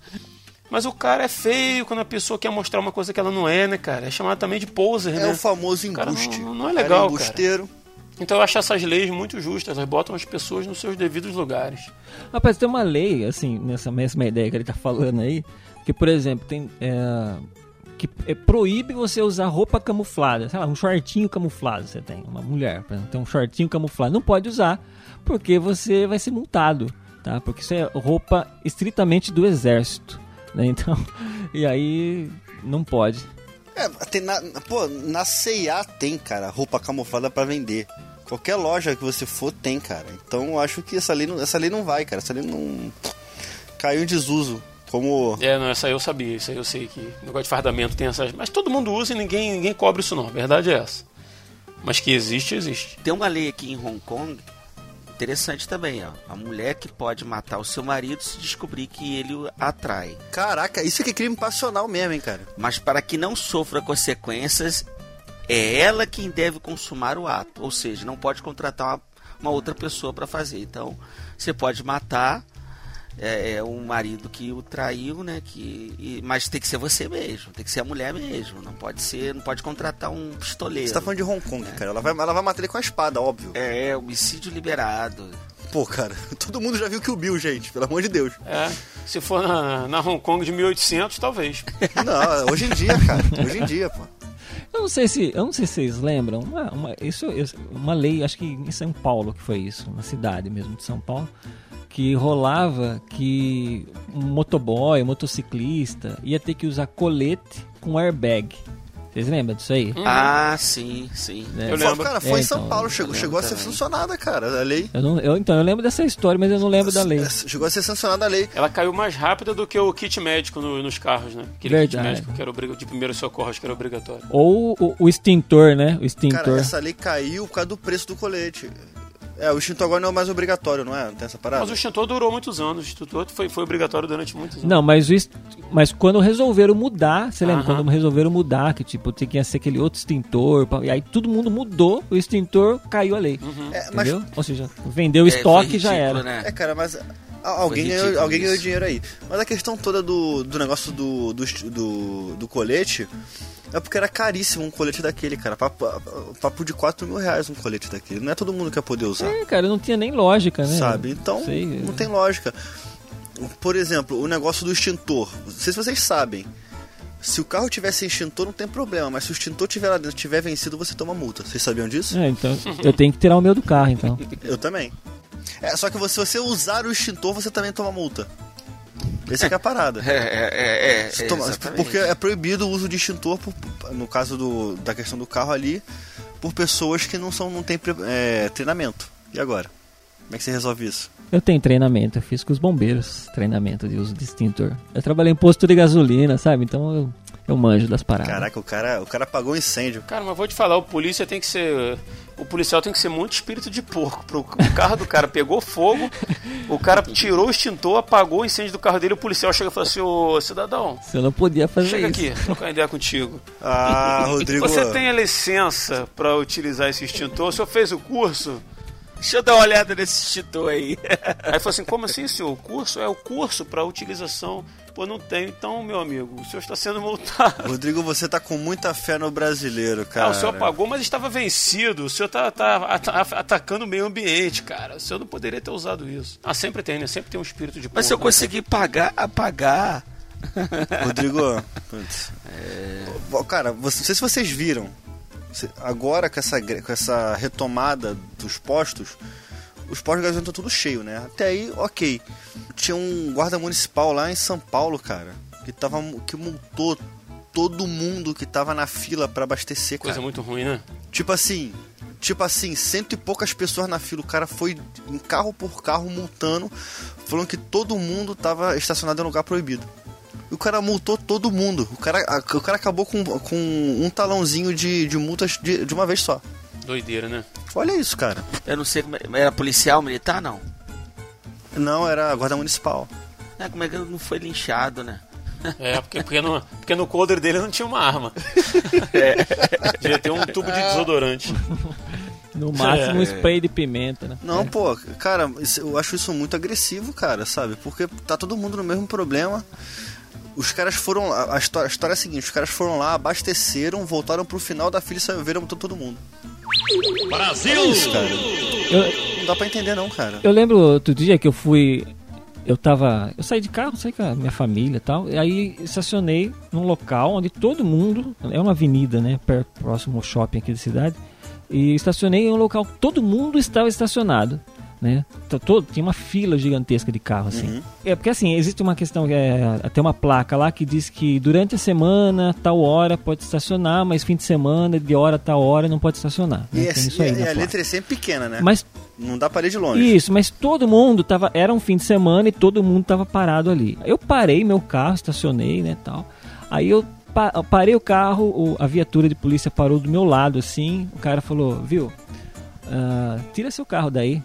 Mas o cara é feio quando a pessoa quer mostrar uma coisa que ela não é, né, cara? É chamado também de poser, É né? o famoso Cara, embuste. não- não é O cara legal, embusteiro. Então eu acho essas leis muito justas. Elas botam as pessoas nos seus devidos lugares. Rapaz, tem uma lei, assim, nessa mesma ideia que ele tá falando aí, que, por exemplo, tem. é, que é, proíbe você usar roupa camuflada. Sei lá, um shortinho camuflado você tem. Uma mulher, por exemplo, tem um shortinho camuflado. Não pode usar, porque você vai ser multado, tá? Porque isso é roupa estritamente do exército, né? Então, e aí não pode. É, tem na, pô, na C&A tem, cara, roupa camuflada pra vender. Qualquer loja que você for tem, cara. Então eu acho que essa lei não, essa lei não vai, cara. Essa lei não caiu em desuso. Como É, não, essa aí eu sabia, isso aí eu sei que negócio de fardamento tem essas. Mas todo mundo usa e ninguém, ninguém cobre isso não. A verdade é essa. Mas que existe, existe. Tem uma lei aqui em Hong Kong, interessante também, ó. A mulher que pode matar o seu marido se descobrir que ele o atrai. Caraca, isso aqui é crime passional mesmo, hein, cara. Mas para que não sofra consequências, é ela quem deve consumar o ato. Ou seja, não pode contratar uma, uma outra pessoa para fazer. Então, você pode matar é, é, um marido que o traiu, né? Que, e- mas tem que ser você mesmo, tem que ser a mulher mesmo. Não pode ser, não pode contratar um pistoleiro. Você tá falando de Hong Kong, cara. Ela vai, ela vai matar ele com a espada, óbvio. É, homicídio liberado. Pô, cara, todo mundo já viu que o Bill, gente, pelo amor de Deus. É, se for na, na Hong Kong de 1800, talvez. Não, hoje em dia, cara. Hoje em dia, pô. Eu não sei se, eu não sei se vocês lembram, uma, uma, isso, uma lei, acho que em São Paulo que foi isso, na cidade mesmo de São Paulo, que rolava que um motoboy, um motociclista ia ter que usar colete com airbag. Vocês lembram disso aí? Ah, sim, sim. É. Eu lembro. Cara, foi É, em São então, Paulo, chegou, chegou a ser também. sancionada, cara, a lei. Eu não, eu, então, eu lembro dessa história, mas eu não lembro da lei. É, Chegou a ser sancionada a lei. Ela caiu mais rápida do que o kit médico no- nos carros, né? Aquele kit Verdade. médico que era obriga- de primeiros socorros que era obrigatório. Ou o, o extintor, né? O extintor. Cara, essa lei caiu por causa do preço do colete. É, o extintor agora não é mais obrigatório, não é? Não tem essa parada? Mas o extintor durou muitos anos. O extintor foi, foi obrigatório durante muitos anos. Não, mas, o mas quando resolveram mudar, você lembra? Aham. Quando resolveram mudar, que tipo, tinha que ser aquele outro extintor, e aí todo mundo mudou, o extintor caiu a lei. É, mas, Entendeu? Ou seja, vendeu o É, estoque e já era. Né? é, cara, mas alguém, ganhou, alguém ganhou dinheiro aí. Mas a questão toda do, do negócio do, do, do, do colete é porque era caríssimo um colete daquele, cara. Papo, papo de 4 mil reais um colete daquele. Não é todo mundo que ia poder usar. É, cara, não tinha nem lógica, né? sabe? Então, Sei, não tem lógica. Por exemplo, o negócio do extintor. Não sei se vocês sabem. Se o carro tivesse extintor, não tem problema. Mas se o extintor tiver lá dentro, tiver vencido, você toma multa. Vocês sabiam disso? É, então, eu tenho que tirar o meu do carro, então. Eu também. É, só que você- se você usar o extintor, você também toma multa. Essa é que é a parada. É, é, é, é, toma- porque é proibido o uso de extintor, por- no caso do, da questão do carro ali, por pessoas que não, são, não têm é, treinamento. E agora? Como é que você resolve isso? Eu tenho treinamento, eu fiz com os bombeiros treinamento de uso de extintor. Eu trabalhei em posto de gasolina, sabe? Então eu, eu manjo das paradas. Caraca, o cara, o cara apagou um incêndio. Cara, mas vou te falar, o polícia tem que ser. O policial tem que ser muito espírito de porco. Pro, o carro do cara pegou fogo, o cara tirou o extintor, apagou o incêndio do carro dele, o policial chega e fala assim, ô cidadão, eu não podia fazer chega isso. aqui, trocar ideia contigo. Ah, Rodrigo. Você tem a licença pra utilizar esse extintor? O senhor fez o curso? Deixa eu dar uma olhada nesse extintor aí. Aí falou assim, como assim, senhor? O curso é o curso pra utilização. Pô, não tenho. Então, meu amigo, o senhor está sendo multado. Rodrigo, você tá com muita fé no brasileiro, cara. Ah, o senhor apagou, mas estava vencido. O senhor tá, tá ata- atacando o meio ambiente, cara. O senhor não poderia ter usado isso. Ah, sempre tem, né? Sempre tem um espírito de Mas se eu né? conseguir pagar, apagar. Rodrigo, putz. Bom, Cara, você- não sei se vocês viram. Agora com essa, com essa retomada dos postos, os postos de gasolina estão tudo cheio, né? Até aí, ok. Tinha um guarda municipal lá em São Paulo, cara, que, tava, que multou todo mundo que tava na fila pra abastecer, cara. Coisa muito ruim, né? Tipo assim, tipo assim, cento e poucas pessoas na fila. O cara foi em carro por carro multando, falando que todo mundo tava estacionado em lugar proibido. E o cara multou todo mundo. O cara, o cara acabou com, com um talãozinho de, de multas de, de uma vez só. Doideira, né? Olha isso, cara. Eu não sei como é. Era policial, militar, não? Não, era a guarda municipal. É, como é que não foi linchado, né? É, porque, porque, no, porque no coder dele não tinha uma arma. Devia ter um tubo de desodorante. No máximo um É. spray de pimenta, né? Não, pô, cara, eu acho isso muito agressivo, cara, sabe? Porque tá todo mundo no mesmo problema. Os caras foram lá, a história, a história é a seguinte, os caras foram lá, abasteceram, voltaram pro final da fila e saíram viram todo mundo. Brasil! É isso, cara. Eu, Não dá pra entender não, cara. eu lembro outro dia que eu fui. Eu tava. Eu saí de carro, saí com a minha família e tal. E aí estacionei num local onde todo mundo. É uma avenida, né? próximo ao shopping aqui da cidade. E estacionei em um local que todo mundo estava estacionado. Né? Todo, tinha uma fila gigantesca de carro, assim. Uhum. É porque assim, existe uma questão, é, até uma placa lá que diz que durante a semana, tal hora pode estacionar, mas fim de semana, de hora a tal hora, não pode estacionar. E, né? Tem esse- isso aí e na a, a letra é sempre pequena, né? Mas Não dá pra ler de longe. isso, mas todo mundo tava. Era um fim de semana e todo mundo tava parado ali. Eu parei meu carro, estacionei, né, tal. Aí eu pa- parei o carro, a viatura de polícia parou do meu lado, assim. O cara falou, viu? ah, tira seu carro daí.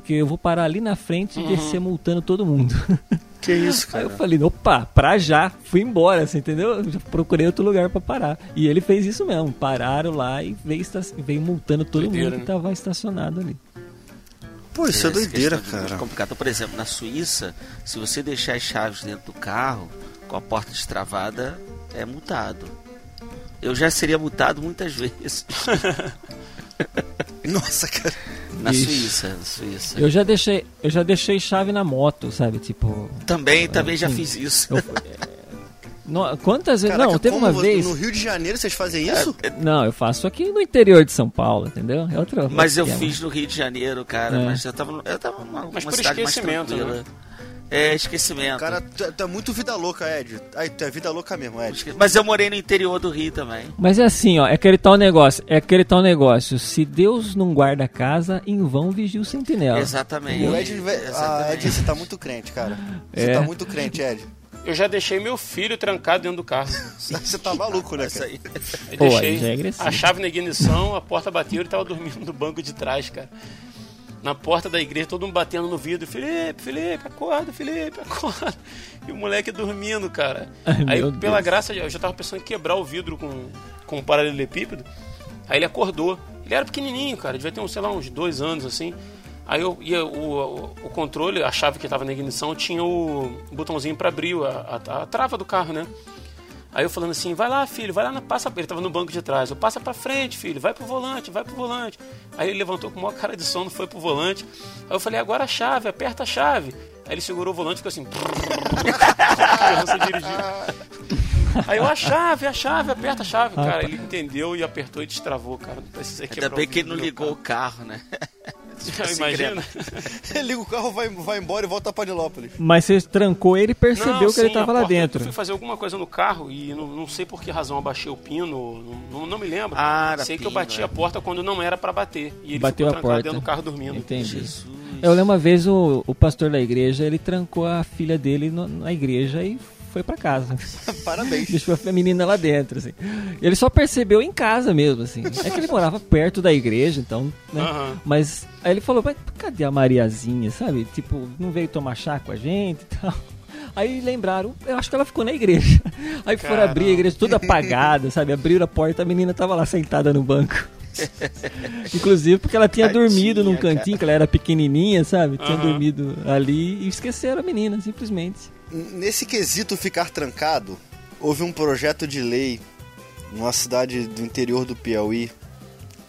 Porque eu vou parar ali na frente e descer multando todo mundo. Que isso, Aí cara? eu falei, opa, pra já, fui embora, assim, entendeu? Já procurei outro lugar pra parar. E ele fez isso mesmo, pararam lá e veio, esta- veio multando todo Doideira, mundo que né? tava estacionado ali. Pô, isso é Essa doideira, cara. complicado. Por exemplo, na Suíça, se você deixar as chaves dentro do carro com a porta destravada, é multado. Eu já seria multado muitas vezes Nossa, cara. Na Ixi. Suíça, na Suíça. Eu já deixei, eu já deixei chave na moto, sabe? Tipo, Também, também já fiz isso. eu, no- quantas vezes? Caraca, não, teve uma vez. No Rio de Janeiro vocês fazem isso? Não, eu faço aqui no interior de São Paulo, entendeu? É outra. Mas eu fiz no Rio de Janeiro, cara. É. Mas eu tava, eu tava numa Mas por cidade mais esquecimento, tranquila. né? É, esquecimento. Cara, tu, é- tu é muito vida louca, Ed. Ai, tu é vida louca mesmo, Ed. Mas eu morei no interior do Rio também. Mas é assim, ó, é aquele tal negócio, é aquele tal negócio. Se Deus não guarda a casa, em vão vigia o sentinela. Exatamente. O Ed, ah, Exatamente. Ed, você tá muito crente, cara. Você É. tá muito crente, Ed. Eu já deixei meu filho trancado dentro do carro. Você tá maluco, né, cara? aí. Eu Pô, aí deixei já é agressivo. a chave na ignição, a porta bateu e ele tava dormindo no banco de trás, cara. Na porta da igreja, todo mundo batendo no vidro. Felipe, Felipe, acorda, Felipe, acorda. E o moleque dormindo, cara. Ai, Aí, pela Deus. graça, eu já tava pensando em quebrar o vidro com, com um paralelepípedo. Aí ele acordou. Ele era pequenininho, cara. Devia ter, uns, sei lá, uns dois anos, assim. Aí eu ia, o, o, o controle, a chave que tava na ignição, tinha o botãozinho para abrir a, a, a trava do carro, né? Aí eu falando assim, vai lá, filho, vai lá, na, passa. Ele tava no banco de trás. Eu passa pra frente, filho, vai pro volante, vai pro volante. Aí ele levantou com uma cara de sono, foi pro volante. Aí eu falei, agora a chave, aperta a chave. Aí ele segurou o volante e ficou assim. Aí eu, a chave, a chave, aperta a chave. Cara, ele entendeu e apertou e destravou, cara. Não precisei Ainda quebrar bem o que ele não ligou o carro, né? carro. Imagina. Ele liga o carro, vai, vai embora e volta pra Panilópolis. Mas você trancou ele e percebeu Não, que ele sim, tava a lá dentro. Eu fui fazer alguma coisa no carro e não, não sei por que razão abaixei o pino, não, não, me lembro. Ah, sei que eu pino, bati é. a porta quando não era pra bater. E ele Bateu ficou a trancado porta. dentro do carro dormindo. Entendi. Jesus. Eu lembro uma vez o, o pastor da igreja, ele trancou a filha dele no- na igreja e foi pra casa. Parabéns. Deixou a menina lá dentro, assim. Ele só percebeu em casa mesmo, assim. É que ele morava perto da igreja, então, né? Aham. Mas aí ele falou, mas cadê a Mariazinha, sabe? Tipo, não veio tomar chá com a gente e tal. Aí lembraram, eu acho que ela ficou na igreja. Aí foram Caramba. abrir a igreja toda apagada, sabe? Abriram a porta, a menina tava lá sentada no banco. Inclusive porque ela tinha Tadinha, dormido num cara. cantinho, que ela era pequenininha, sabe? Tinha dormido ali e esqueceram a menina, simplesmente. Nesse quesito ficar trancado, houve um projeto de lei numa cidade do interior do Piauí.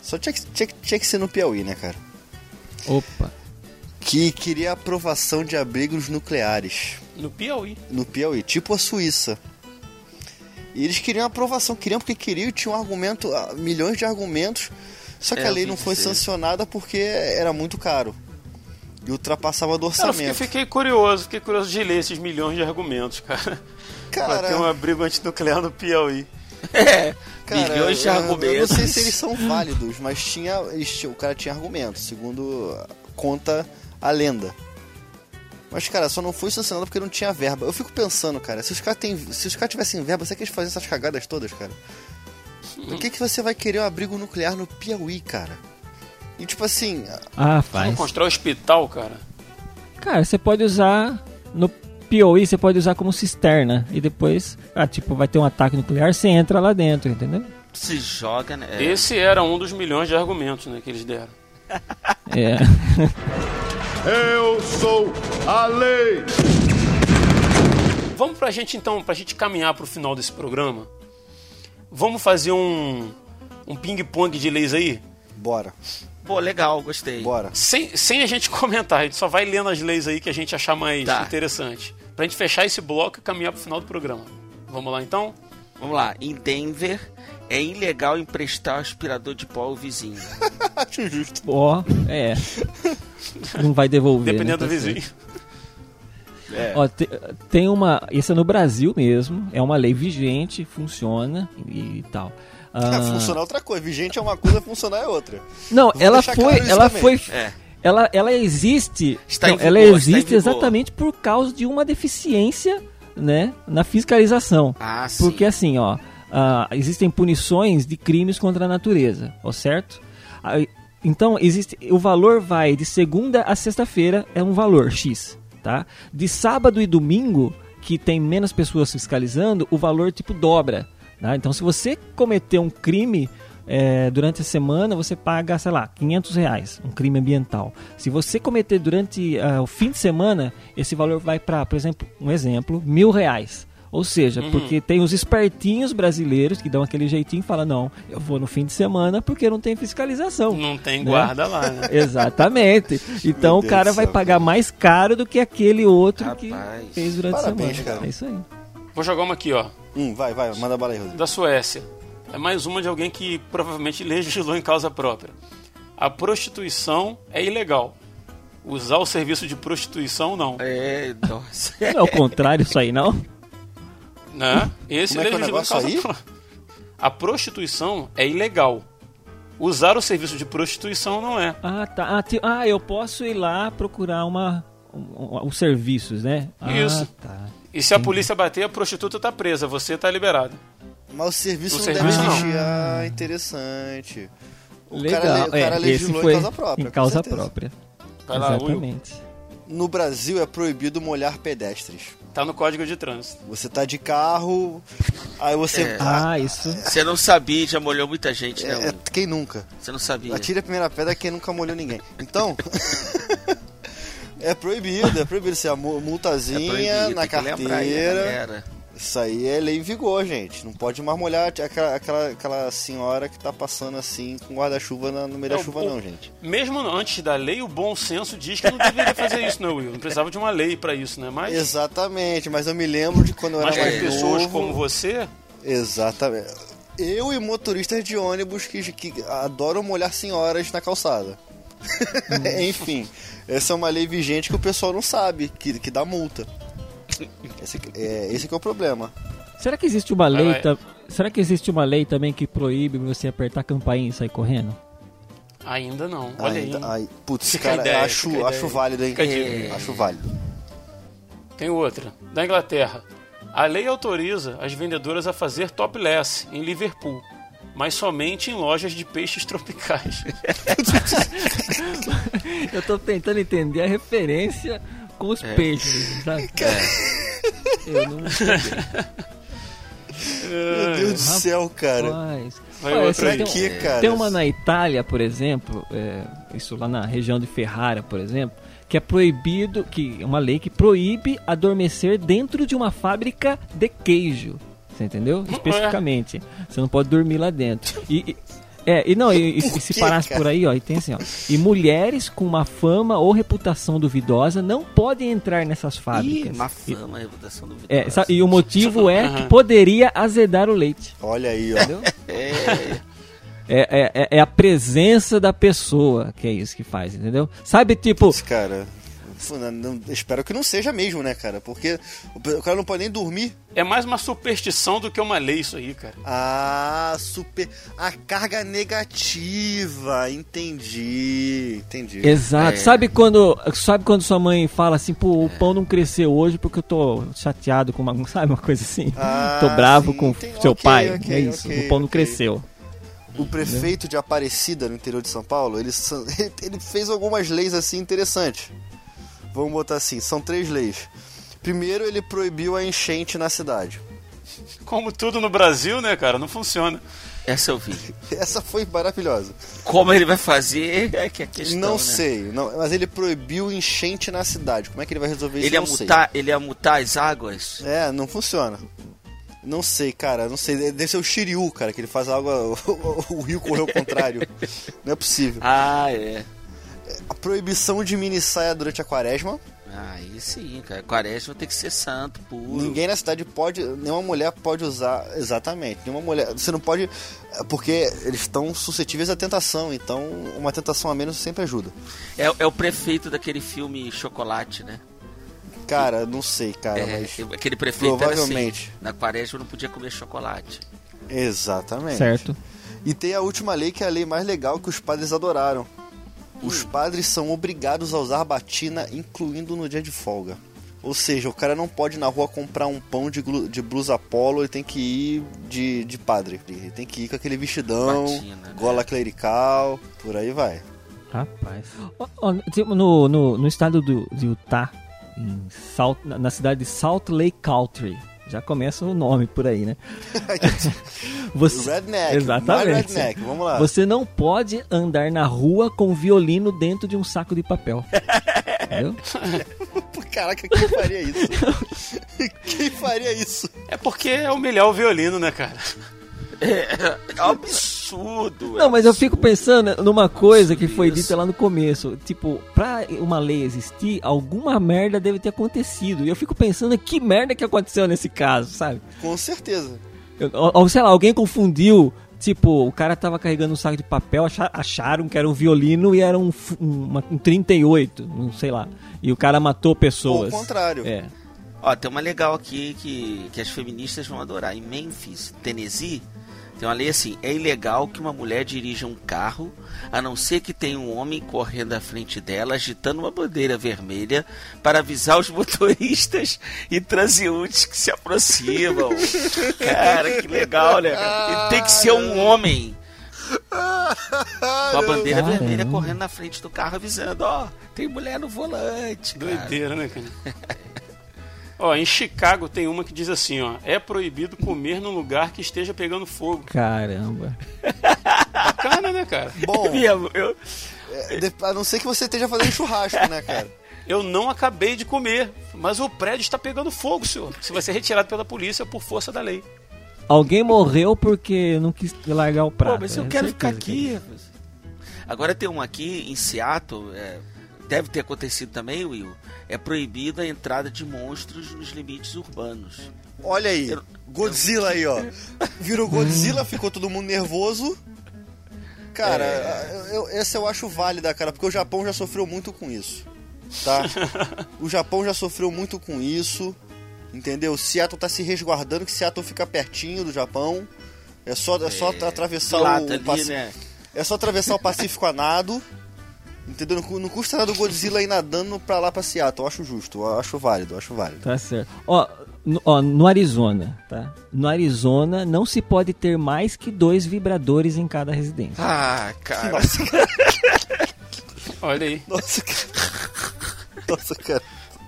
Só tinha que, tinha, que- tinha que ser no Piauí, né, cara? Opa. Que queria a aprovação de abrigos nucleares No Piauí. no Piauí, tipo a Suíça. E eles queriam a aprovação, queriam porque queriam, e tinha um argumento, ah, milhões de argumentos, só que É, a lei não foi sancionada porque era muito caro. E ultrapassava do Cara, eu fiquei, orçamento. fiquei curioso, fiquei curioso de ler esses milhões de argumentos, cara. pra ter um Cara, abrigo antinuclear no Piauí. É, cara milhões de eu- Eu não argumentos. sei se eles são válidos, mas tinha, o cara tinha argumentos, segundo conta a lenda. Mas, cara, só não foi sancionado porque não tinha verba. Eu fico pensando, cara, se os caras têm- se os caras tivessem verba, será que eles faziam essas cagadas todas, cara? Por que, que você vai querer um abrigo nuclear no Piauí, cara? E tipo assim, Ah, Vamos faz. constrói um hospital, cara. Cara, você pode usar no POI, você pode usar como cisterna e depois, ah, tipo, vai ter um ataque nuclear, você entra lá dentro, entendeu? Se joga, né? É. Esse era um dos milhões de argumentos né, que eles deram. É. Eu sou a lei. Vamos pra gente então, pra gente caminhar pro final desse programa. Vamos fazer um, um ping-pong de leis aí? bora, Pô, legal, gostei. bora. Sem, sem a gente comentar, a gente só vai lendo as leis aí que a gente achar mais Tá. interessante. Pra gente fechar esse bloco e caminhar pro final do programa. Vamos lá então? Vamos lá. Em Denver, é ilegal emprestar aspirador de pó ao vizinho. Acho justo. Ó, é. Não vai devolver. né? Dependendo Tá do vizinho. certo. Ó, te- tem uma. Isso é no Brasil mesmo. É uma lei vigente, funciona e, e tal. Ah, funcionar é outra coisa. Vigente é uma coisa, funcionar é outra. Não, Vou ela foi, ela também. foi, É. ela, ela existe, Está em não, ela vigor, em existe exatamente por causa de uma deficiência, né, na fiscalização. Ah, sim. Porque assim, ó, ah, existem punições de crimes contra a natureza, ó, certo? Aí, Então, existe o valor vai de segunda a sexta-feira é um valor X, tá? De sábado e domingo, que tem menos pessoas fiscalizando, o valor tipo dobra, tá? Então, se você cometer um crime é, durante a semana, você paga, sei lá, 500 reais, um crime ambiental. Se você cometer durante ah, o fim de semana, esse valor vai para, por exemplo, um exemplo, mil reais. Ou seja, porque tem os espertinhos brasileiros que dão aquele jeitinho e falam, não, eu vou no fim de semana porque não tem fiscalização. Não tem Né? guarda lá, né? Exatamente. Então Meu o cara vai pagar mais caro do que aquele outro que Rapaz. fez durante a semana. cara. É isso aí. Vou jogar uma aqui, ó. Hum, vai, vai, manda bala aí, Rodrigo. Da Suécia. É mais uma de alguém que provavelmente legislou em causa própria. A prostituição é ilegal. Usar o serviço de prostituição, não. É, nossa. Não é o contrário isso aí, não? Né? Esse Como é que é o legislou em negócio causa aí? própria. A prostituição é ilegal. Usar o serviço de prostituição não é. Ah, tá. Ah, ti- ah, eu posso ir lá procurar uma um- um- os serviços, né? Ah, Isso. tá. E se a polícia bater, a prostituta tá presa, você tá liberado. Mas o serviço O não serviço deve existir. Ah, interessante. O Legal. cara, o cara é, legislou esse foi em causa própria. Em causa própria. Vai lá, Will. Exatamente. No Brasil é proibido molhar pedestres. Tá no código de trânsito. Você tá de carro, aí você. É. Ah, Ah, isso. Você não sabia, já molhou muita gente, né? é, é, Will? quem nunca? Você não sabia. Atire a primeira pedra quem nunca molhou ninguém. Então. é proibido, é proibido. Você a mu- É multazinha proibido, na aí, carteira. Isso aí é lei em vigor, gente. Não pode mais molhar aquela, aquela, aquela senhora que tá passando assim com guarda-chuva na- no meio É, da o- chuva, não, gente. Mesmo antes da lei, o bom senso diz que não deveria fazer isso, né, Will? Não precisava de uma lei pra isso, né? Mas, Exatamente, mas eu me lembro de quando eu mas era para mais pessoas novo. como você, Exatamente. Eu e motoristas de ônibus que, que adoram molhar senhoras na calçada. Enfim, essa é uma lei vigente que o pessoal não sabe, que, que dá multa. Esse, que- é, esse que é o problema. Será que existe uma lei? vai. Será que existe uma lei também que proíbe você apertar a campainha e sair correndo? ainda não. Olha Ainda- aí. ai, putz, Fica cara, ideia, acho, acho ideia. válido, hein? Dica. Acho válido. Tem outra. Da Inglaterra. A lei autoriza as vendedoras a fazer topless em Liverpool, mas somente em lojas de peixes tropicais. Eu tô tentando entender a referência com os peixes, sabe? Eu não Meu Deus do céu, cara. Rapaz. Vai Olha, outra tem, aí. Que, cara? tem uma na Itália, por exemplo, é, isso lá na região de Ferrara, por exemplo, que é proibido, que é uma lei que proíbe adormecer dentro de uma fábrica de queijo. Você entendeu? Especificamente. Você não pode dormir lá dentro. E, e- é, e não, e, e se parasse cara? por aí, ó, e tem assim, ó. E mulheres com uma fama ou reputação duvidosa não podem entrar nessas Ih, fábricas. E- fama, reputação do é, sa- e o motivo é que poderia azedar o leite. Olha aí, ó. Entendeu? É, É, é, é a presença da pessoa que é isso que faz, entendeu? Sabe, tipo, Putz, cara. Não- espero que não seja mesmo, né, cara? Porque o cara não pode nem dormir. É mais uma superstição do que uma lei isso aí, cara. Ah, super. A carga negativa. Entendi. Entendi. exato. É. Sabe quando, sabe quando sua mãe fala assim, pô, o pão não cresceu hoje porque eu tô chateado com uma, sabe, uma coisa assim. Ah, tô bravo sim, com tem- seu ok, pai. ok, é isso, ok, o pão não cresceu. O prefeito de Aparecida, no interior de São Paulo, ele, ele fez algumas leis assim interessantes. Vamos botar assim: são três leis. Primeiro, ele proibiu a enchente na cidade. Como tudo no Brasil, né, cara? Não funciona. essa eu vi. Essa foi maravilhosa. Como ele vai fazer é que é a questão, não né? sei, não- mas ele proibiu enchente na cidade. Como é que ele vai resolver isso? Ele ia, não sei. mutar, ele ia mutar as águas? É, não funciona. Não sei, cara, não sei. Deve ser o Shiryu, cara, que ele faz a água. O rio correr ao contrário. Não é possível. Ah, é. A proibição de mini saia durante a quaresma. Ah, aí sim, cara. Quaresma tem que ser santo, puro. Ninguém na cidade pode. Nenhuma mulher pode usar. Exatamente. Nenhuma mulher. Você não pode. Porque eles estão suscetíveis à tentação. Então, uma tentação a menos sempre ajuda. É, é o prefeito daquele filme Chocolate, né? Cara, não sei, cara, É, mas. aquele prefeito era provavelmente. assim. Na quaresma não podia comer chocolate. Exatamente. Certo. E tem a última lei que é a lei mais legal que os padres adoraram. Os Hum. padres são obrigados a usar batina, incluindo no dia de folga. Ou seja, o cara não pode ir na rua comprar um pão de, de blusa polo, ele tem que ir de, de padre. Ele tem que ir com aquele vestidão, Batina, né? gola clerical, por aí vai. Rapaz. No, no, no estado do, de Utah, em Salt, na, na cidade de Salt Lake Country, já começa o nome por aí, né? Você, Redneck, Exatamente. redneck, vamos lá. Você não pode andar na rua com violino dentro de um saco de papel. Entendeu? Caraca, quem faria isso? quem faria isso? É porque é humilhar o violino, né, cara? É absurdo. Não, mas eu fico pensando numa coisa que foi dita lá no começo. Tipo, pra uma lei existir, alguma merda deve ter acontecido. E eu fico pensando que merda que aconteceu nesse caso, sabe? Com certeza. Eu- Ou, ou, sei lá, alguém confundiu. Tipo, o cara tava carregando um saco de papel, acha- acharam que era um violino e era um, um, um 38, não sei lá. E o cara matou Ou pessoas. o contrário. É. Ó, tem uma legal aqui que, que as feministas vão adorar. Em Memphis, Tennessee, tem uma lei assim: é ilegal que uma mulher dirija um carro, a não ser que tenha um homem correndo à frente dela, agitando uma bandeira vermelha para avisar os motoristas e transeuntes que se aproximam. Cara, que legal, né? E tem que ser um homem. Com a bandeira Caramba. vermelha correndo na frente do carro avisando, ó, tem mulher no volante. cara. Doideira, né, cara? ó, em Chicago tem uma que diz assim, ó. É proibido comer num lugar que esteja pegando fogo. Caramba. Bacana, né, cara? Bom, Mesmo, eu, é, a não ser que você esteja fazendo churrasco, né, cara? Eu não acabei de comer, mas o prédio está pegando fogo, senhor. Você vai ser retirado pela polícia por força da lei. Alguém morreu porque não quis largar o prato. Pô, mas eu é quero ficar aqui. Agora tem um aqui em Seattle, é, deve ter acontecido também, Will. É proibida a entrada de monstros nos limites urbanos. Olha aí, Eu- Godzilla aí, ó. Virou Godzilla, ficou todo mundo nervoso. Cara, eu- essa eu acho válida, cara, porque o Japão já sofreu muito com isso. Tá? O Japão já sofreu muito com isso. Entendeu? Seattle tá se resguardando, que Seattle fica pertinho do Japão. É só, é só atravessar Lata o, ali, Paci- né? É só atravessar o Pacífico a nado. Entendeu? Não, não custa nada o Godzilla ir nadando pra lá pra Seattle. Eu acho justo, eu acho válido, eu acho válido. Tá certo. Ó no, ó, no Arizona, tá? No Arizona não se pode ter mais que dois vibradores em cada residência. Ah, cara. Nossa, cara. Olha aí. Nossa, cara. Nossa, cara.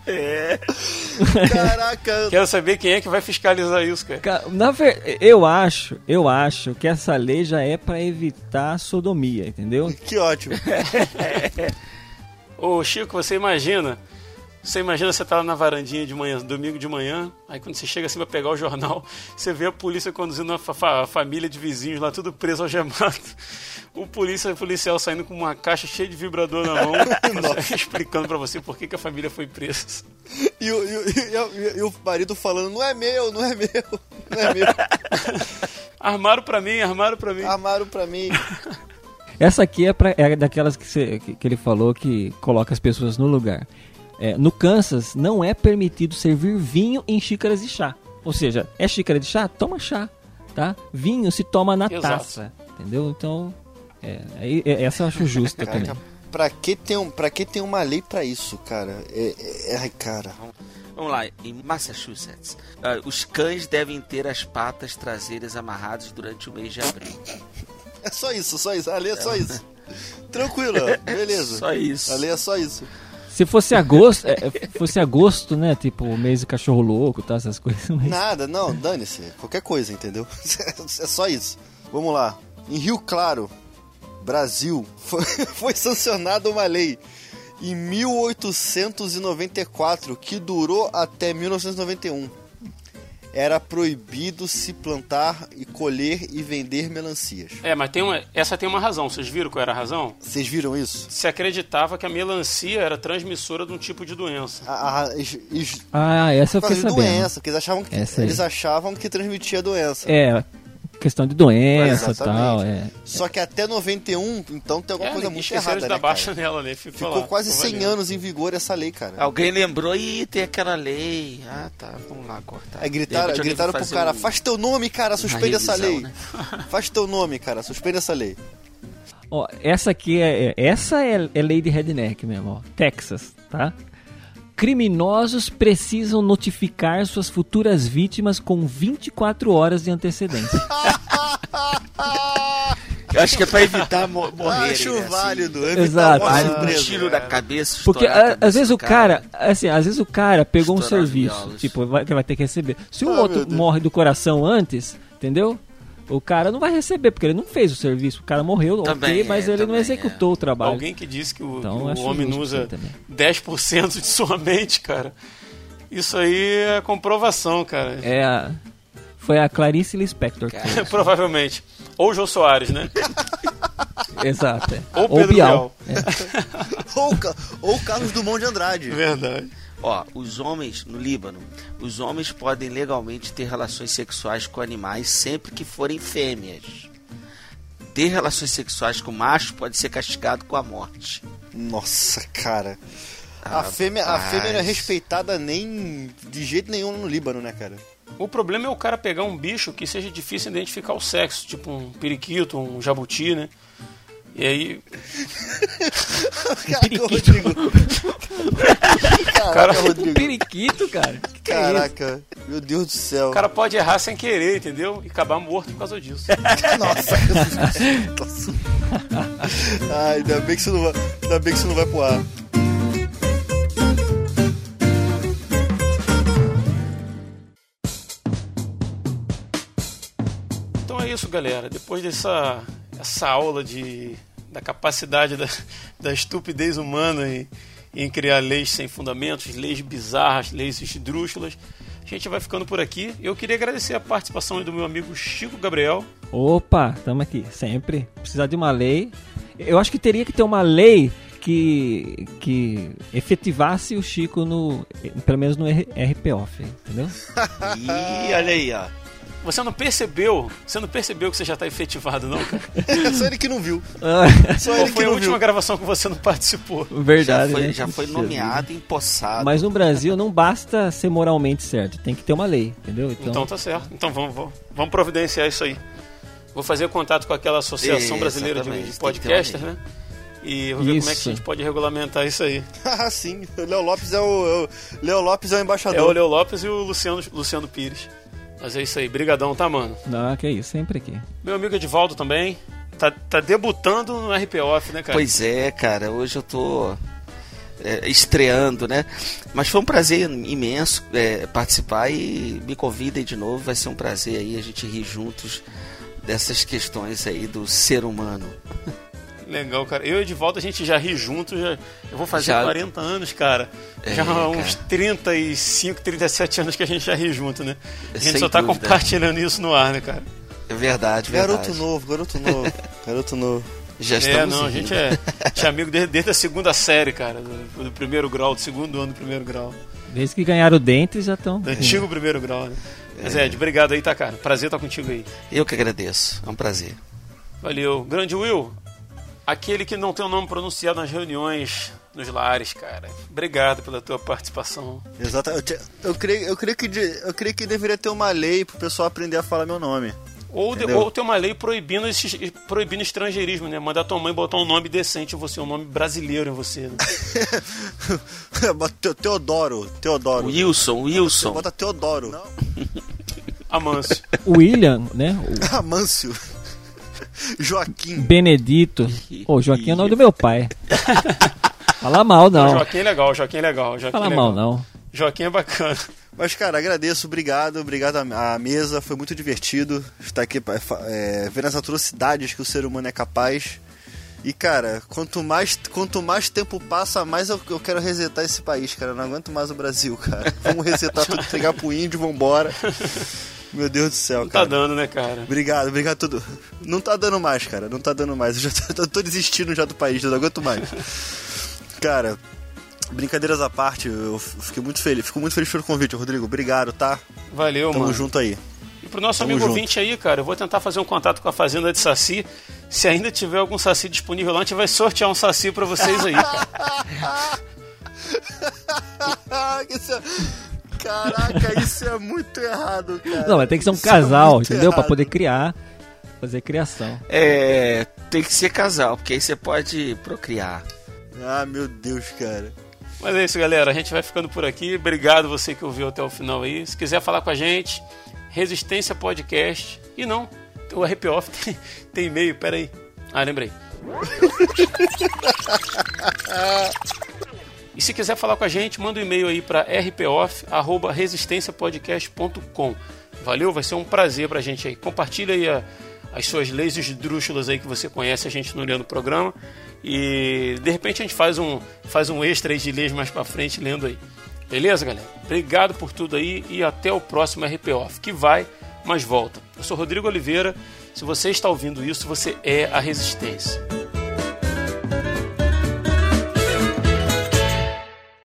É. Caraca. Quero saber quem é que vai fiscalizar isso, cara. Ca- Na ver... Eu acho, eu acho que essa lei já é pra evitar a sodomia, entendeu? Que ótimo. Ô, Chico, você imagina. Você imagina você tá lá na varandinha de manhã, domingo de manhã, aí quando você chega assim pra pegar o jornal, você vê a polícia conduzindo uma fa- fa- família de vizinhos lá, tudo preso algemado. O polícia, o policial saindo com uma caixa cheia de vibrador na mão, explicando pra você por que, que a família foi presa. E o, e, o- e o- e o marido falando, não é meu, não é meu, não é meu. Armaram pra mim, armaram pra mim. Armaram pra mim. Essa aqui é, pra, é daquelas que, você- que, que ele falou que coloca as pessoas no lugar. É, no Kansas, não é permitido servir vinho em xícaras de chá. Ou seja, é xícara de chá? Toma chá, tá? Vinho se toma na Exato. taça, entendeu? Então, é, é- essa eu acho justa também. Pra que, tem um, pra que tem uma lei pra isso, cara? É, é- é- ai, cara. Vamos lá, em Massachusetts, ah, os cães devem ter as patas traseiras amarradas durante o mês de abril. É só isso, só isso. A lei é só isso. Tranquilo, beleza. Só isso. A lei é só isso. Se fosse agosto, é, é, fosse agosto, né? Tipo, o mês do cachorro louco, tá? Essas coisas. Mas... Nada, não, dane-se. Qualquer coisa, entendeu? É só isso. Vamos lá. Em Rio Claro, Brasil, foi, foi sancionada uma lei em 1894 que durou até 1991. Era proibido se plantar e colher e vender melancias. É, mas tem uma, essa tem uma razão. Vocês viram qual era a razão? Vocês viram isso? Se acreditava que a melancia era transmissora de um tipo de doença. A, a, es- es- Ah, essa eu fiquei sabendo. doença, porque eles achavam que, eles achavam que transmitia doença. É, questão de doença e tal. É. Só que até 91, então tem alguma É, coisa muito errada, né, baixa nela, né? Ficou, Ficou lá, quase ficou 100 valendo. anos em vigor essa lei, cara. Alguém lembrou e tem aquela lei. Ah, tá, vamos lá cortar. Aí De gritaram, gritaram pro cara, um- faz teu nome, cara, suspende essa revisão, lei. né? Faz teu nome, cara, suspende essa lei. Ó, essa aqui é, é- essa é, é lei de redneck mesmo, ó. Texas, tá? Criminosos precisam notificar suas futuras vítimas com 24 horas de antecedência. Eu acho que é pra evitar mo morrer. Acho né, assim. válido. Exato. Evitar Vale morte um tiro na cabeça. Porque a a- cabeça às vezes o cara, assim, às vezes o cara pegou um Estourar serviço, tipo, vai, que vai ter que receber. Se o Ah, outro morre do coração antes, entendeu? O cara não vai receber, porque ele não fez o serviço. O cara morreu, Também ok, é, mas ele não executou o trabalho. Alguém que disse que o, Então, que o acho homem não usa também. 10% de sua mente, cara. Isso aí é comprovação, cara. É a, foi a Clarice Lispector. Cara. Provavelmente. Ou o Jô Soares, né? Exato. é. Ou Pedro Bial. Ou, o Ca- ou o Carlos Dumont de Andrade. Verdade. Ó, os homens no Líbano, os homens podem legalmente ter relações sexuais com animais sempre que forem fêmeas. Ter relações sexuais com macho pode ser castigado com a morte. Nossa, cara. A fêmea, a fêmea não é respeitada nem de jeito nenhum no Líbano, né, cara? O problema é o cara pegar um bicho que seja difícil identificar o sexo, tipo um periquito, um jabuti, né? E aí, Caraca, Rodrigo. Caraca, Cara, Rodrigo. Periquito, cara. Que que é isso? Caraca, meu Deus do céu. o cara pode errar sem querer, entendeu? E acabar morto por causa disso. Nossa. Nossa. Ai, ainda bem que isso não vai, ainda bem que isso não vai pro ar. Então é isso, galera. Depois dessa essa aula de, da capacidade da, da estupidez humana em, em criar leis sem fundamentos, leis bizarras, leis esdrúxulas, a gente vai ficando por aqui. Eu queria agradecer a participação do meu amigo Chico Gabriel. Opa, estamos aqui, sempre. Precisar de uma lei. Eu acho que teria que ter uma lei que, que efetivasse o Chico no. Pelo menos no RPOF, entendeu? Ih, olha aí, ó. Você não percebeu? Você não percebeu que você já está efetivado, não, cara? Só ele que não viu. Só Qual ele que foi a não última viu. gravação que você não participou? Já Verdade. foi, né? já foi nomeado, empossado. Mas no Brasil não basta ser moralmente certo, tem que ter uma lei, entendeu? Então, Então tá certo. Então vamos, vamos, vamos providenciar isso aí. Vou fazer contato com aquela Associação Exatamente, Brasileira de, que Podcasters, né? E vou ver como é que a Isso. gente pode regulamentar isso aí. Ah, sim. O Léo Lopes é o, é o- Léo Lopes é o embaixador. É o Leo Lopes e o Luciano, Luciano Pires. Mas é isso aí. Brigadão, tá, mano? não, que é isso, sempre aqui. Meu amigo Edivaldo também. Tá, tá debutando no RPOF, né, cara? Pois é, cara, hoje eu tô é, estreando, né? Mas foi um prazer imenso é, participar e me convidem de novo, vai ser um prazer aí a gente rir juntos dessas questões aí do ser humano. Legal, cara. Eu e Edivaldo a gente já ri junto. Já, eu vou fazer Já. 40 anos, cara. É, já há uns cara. 35, 37 anos que a gente já ri junto, né? A gente Sem só tá dúvida. compartilhando isso no ar, né, cara? É verdade, verdade. Garoto novo, garoto novo. garoto novo. Já É, estamos não, a rindo. gente é, a gente é amigo desde, desde a segunda série, cara, do, do primeiro grau, do segundo ano do primeiro grau. Desde que ganharam o dente já estão. Do antigo primeiro grau, né? Mas Ed, obrigado aí, tá, cara? Prazer estar contigo aí. Eu que agradeço, é um prazer. Valeu. Grande Will, aquele que não tem o nome pronunciado nas reuniões nos lares, cara. Obrigado pela tua participação. Exato. Eu, te- eu, creio, eu, creio que de- eu creio que deveria ter uma lei pro pessoal aprender a falar meu nome. Ou, de, ou ter uma lei proibindo, esse, proibindo estrangeirismo, né? Mandar tua mãe botar um nome decente em você, um nome brasileiro em você. Né? Teodoro. Teodoro. Wilson, Wilson. Bota Teodoro. Amâncio. William, né? O Amâncio. Joaquim. Benedito. Ô, Joaquim é o nome do meu pai. Fala mal, não. Joaquim é legal, Joaquim é legal. Joaquim Fala é mal, legal. não. Joaquim é bacana. Mas, cara, agradeço, obrigado, obrigado à mesa, foi muito divertido estar aqui é, vendo as atrocidades que o ser humano é capaz. E, cara, quanto mais, quanto mais tempo passa, mais eu, eu quero resetar esse país, cara. Eu não aguento mais o Brasil, cara. Vamos resetar tudo, pegar pro índio, vambora. Meu Deus do céu, Não tá cara. dando, né, cara? Obrigado, obrigado tudo. Não tá dando mais, cara. Não tá dando mais. Eu já tô, eu tô desistindo já do país, eu não aguento mais. Cara, brincadeiras à parte, eu fiquei muito feliz. Fico muito feliz pelo convite, Rodrigo. Obrigado, tá? Valeu, Tamo mano. junto aí. E pro nosso Tamo amigo junto. ouvinte aí, cara, eu vou tentar fazer um contato com a Fazenda de Saci. Se ainda tiver algum Saci disponível lá, a gente vai sortear um Saci pra vocês aí. é- Caraca, isso é muito errado, cara. Não, mas tem que ser um Isso é casal, muito entendeu? Pra errado. poder criar. Fazer criação. É, tem que ser casal, porque aí você pode procriar. Ah, meu Deus, cara. Mas é isso, galera. A gente vai ficando por aqui. Obrigado você que ouviu até o final aí. Se quiser falar com a gente, Resistência Podcast. E não, o RP Off tem, tem e-mail, peraí. Ah, lembrei. E se quiser falar com a gente, manda um e-mail aí para rpoff@resistenciapodcast.com. Valeu, vai ser um prazer pra gente aí. Compartilha aí a, as suas leis esdrúxulas aí que você conhece a gente no lendo o programa e de repente a gente faz um faz um extra aí de leis mais para frente lendo aí. Beleza, galera? Obrigado por tudo aí e até o próximo RP Off, que vai, mas volta. Eu sou Rodrigo Oliveira. Se você está ouvindo isso, você é a resistência.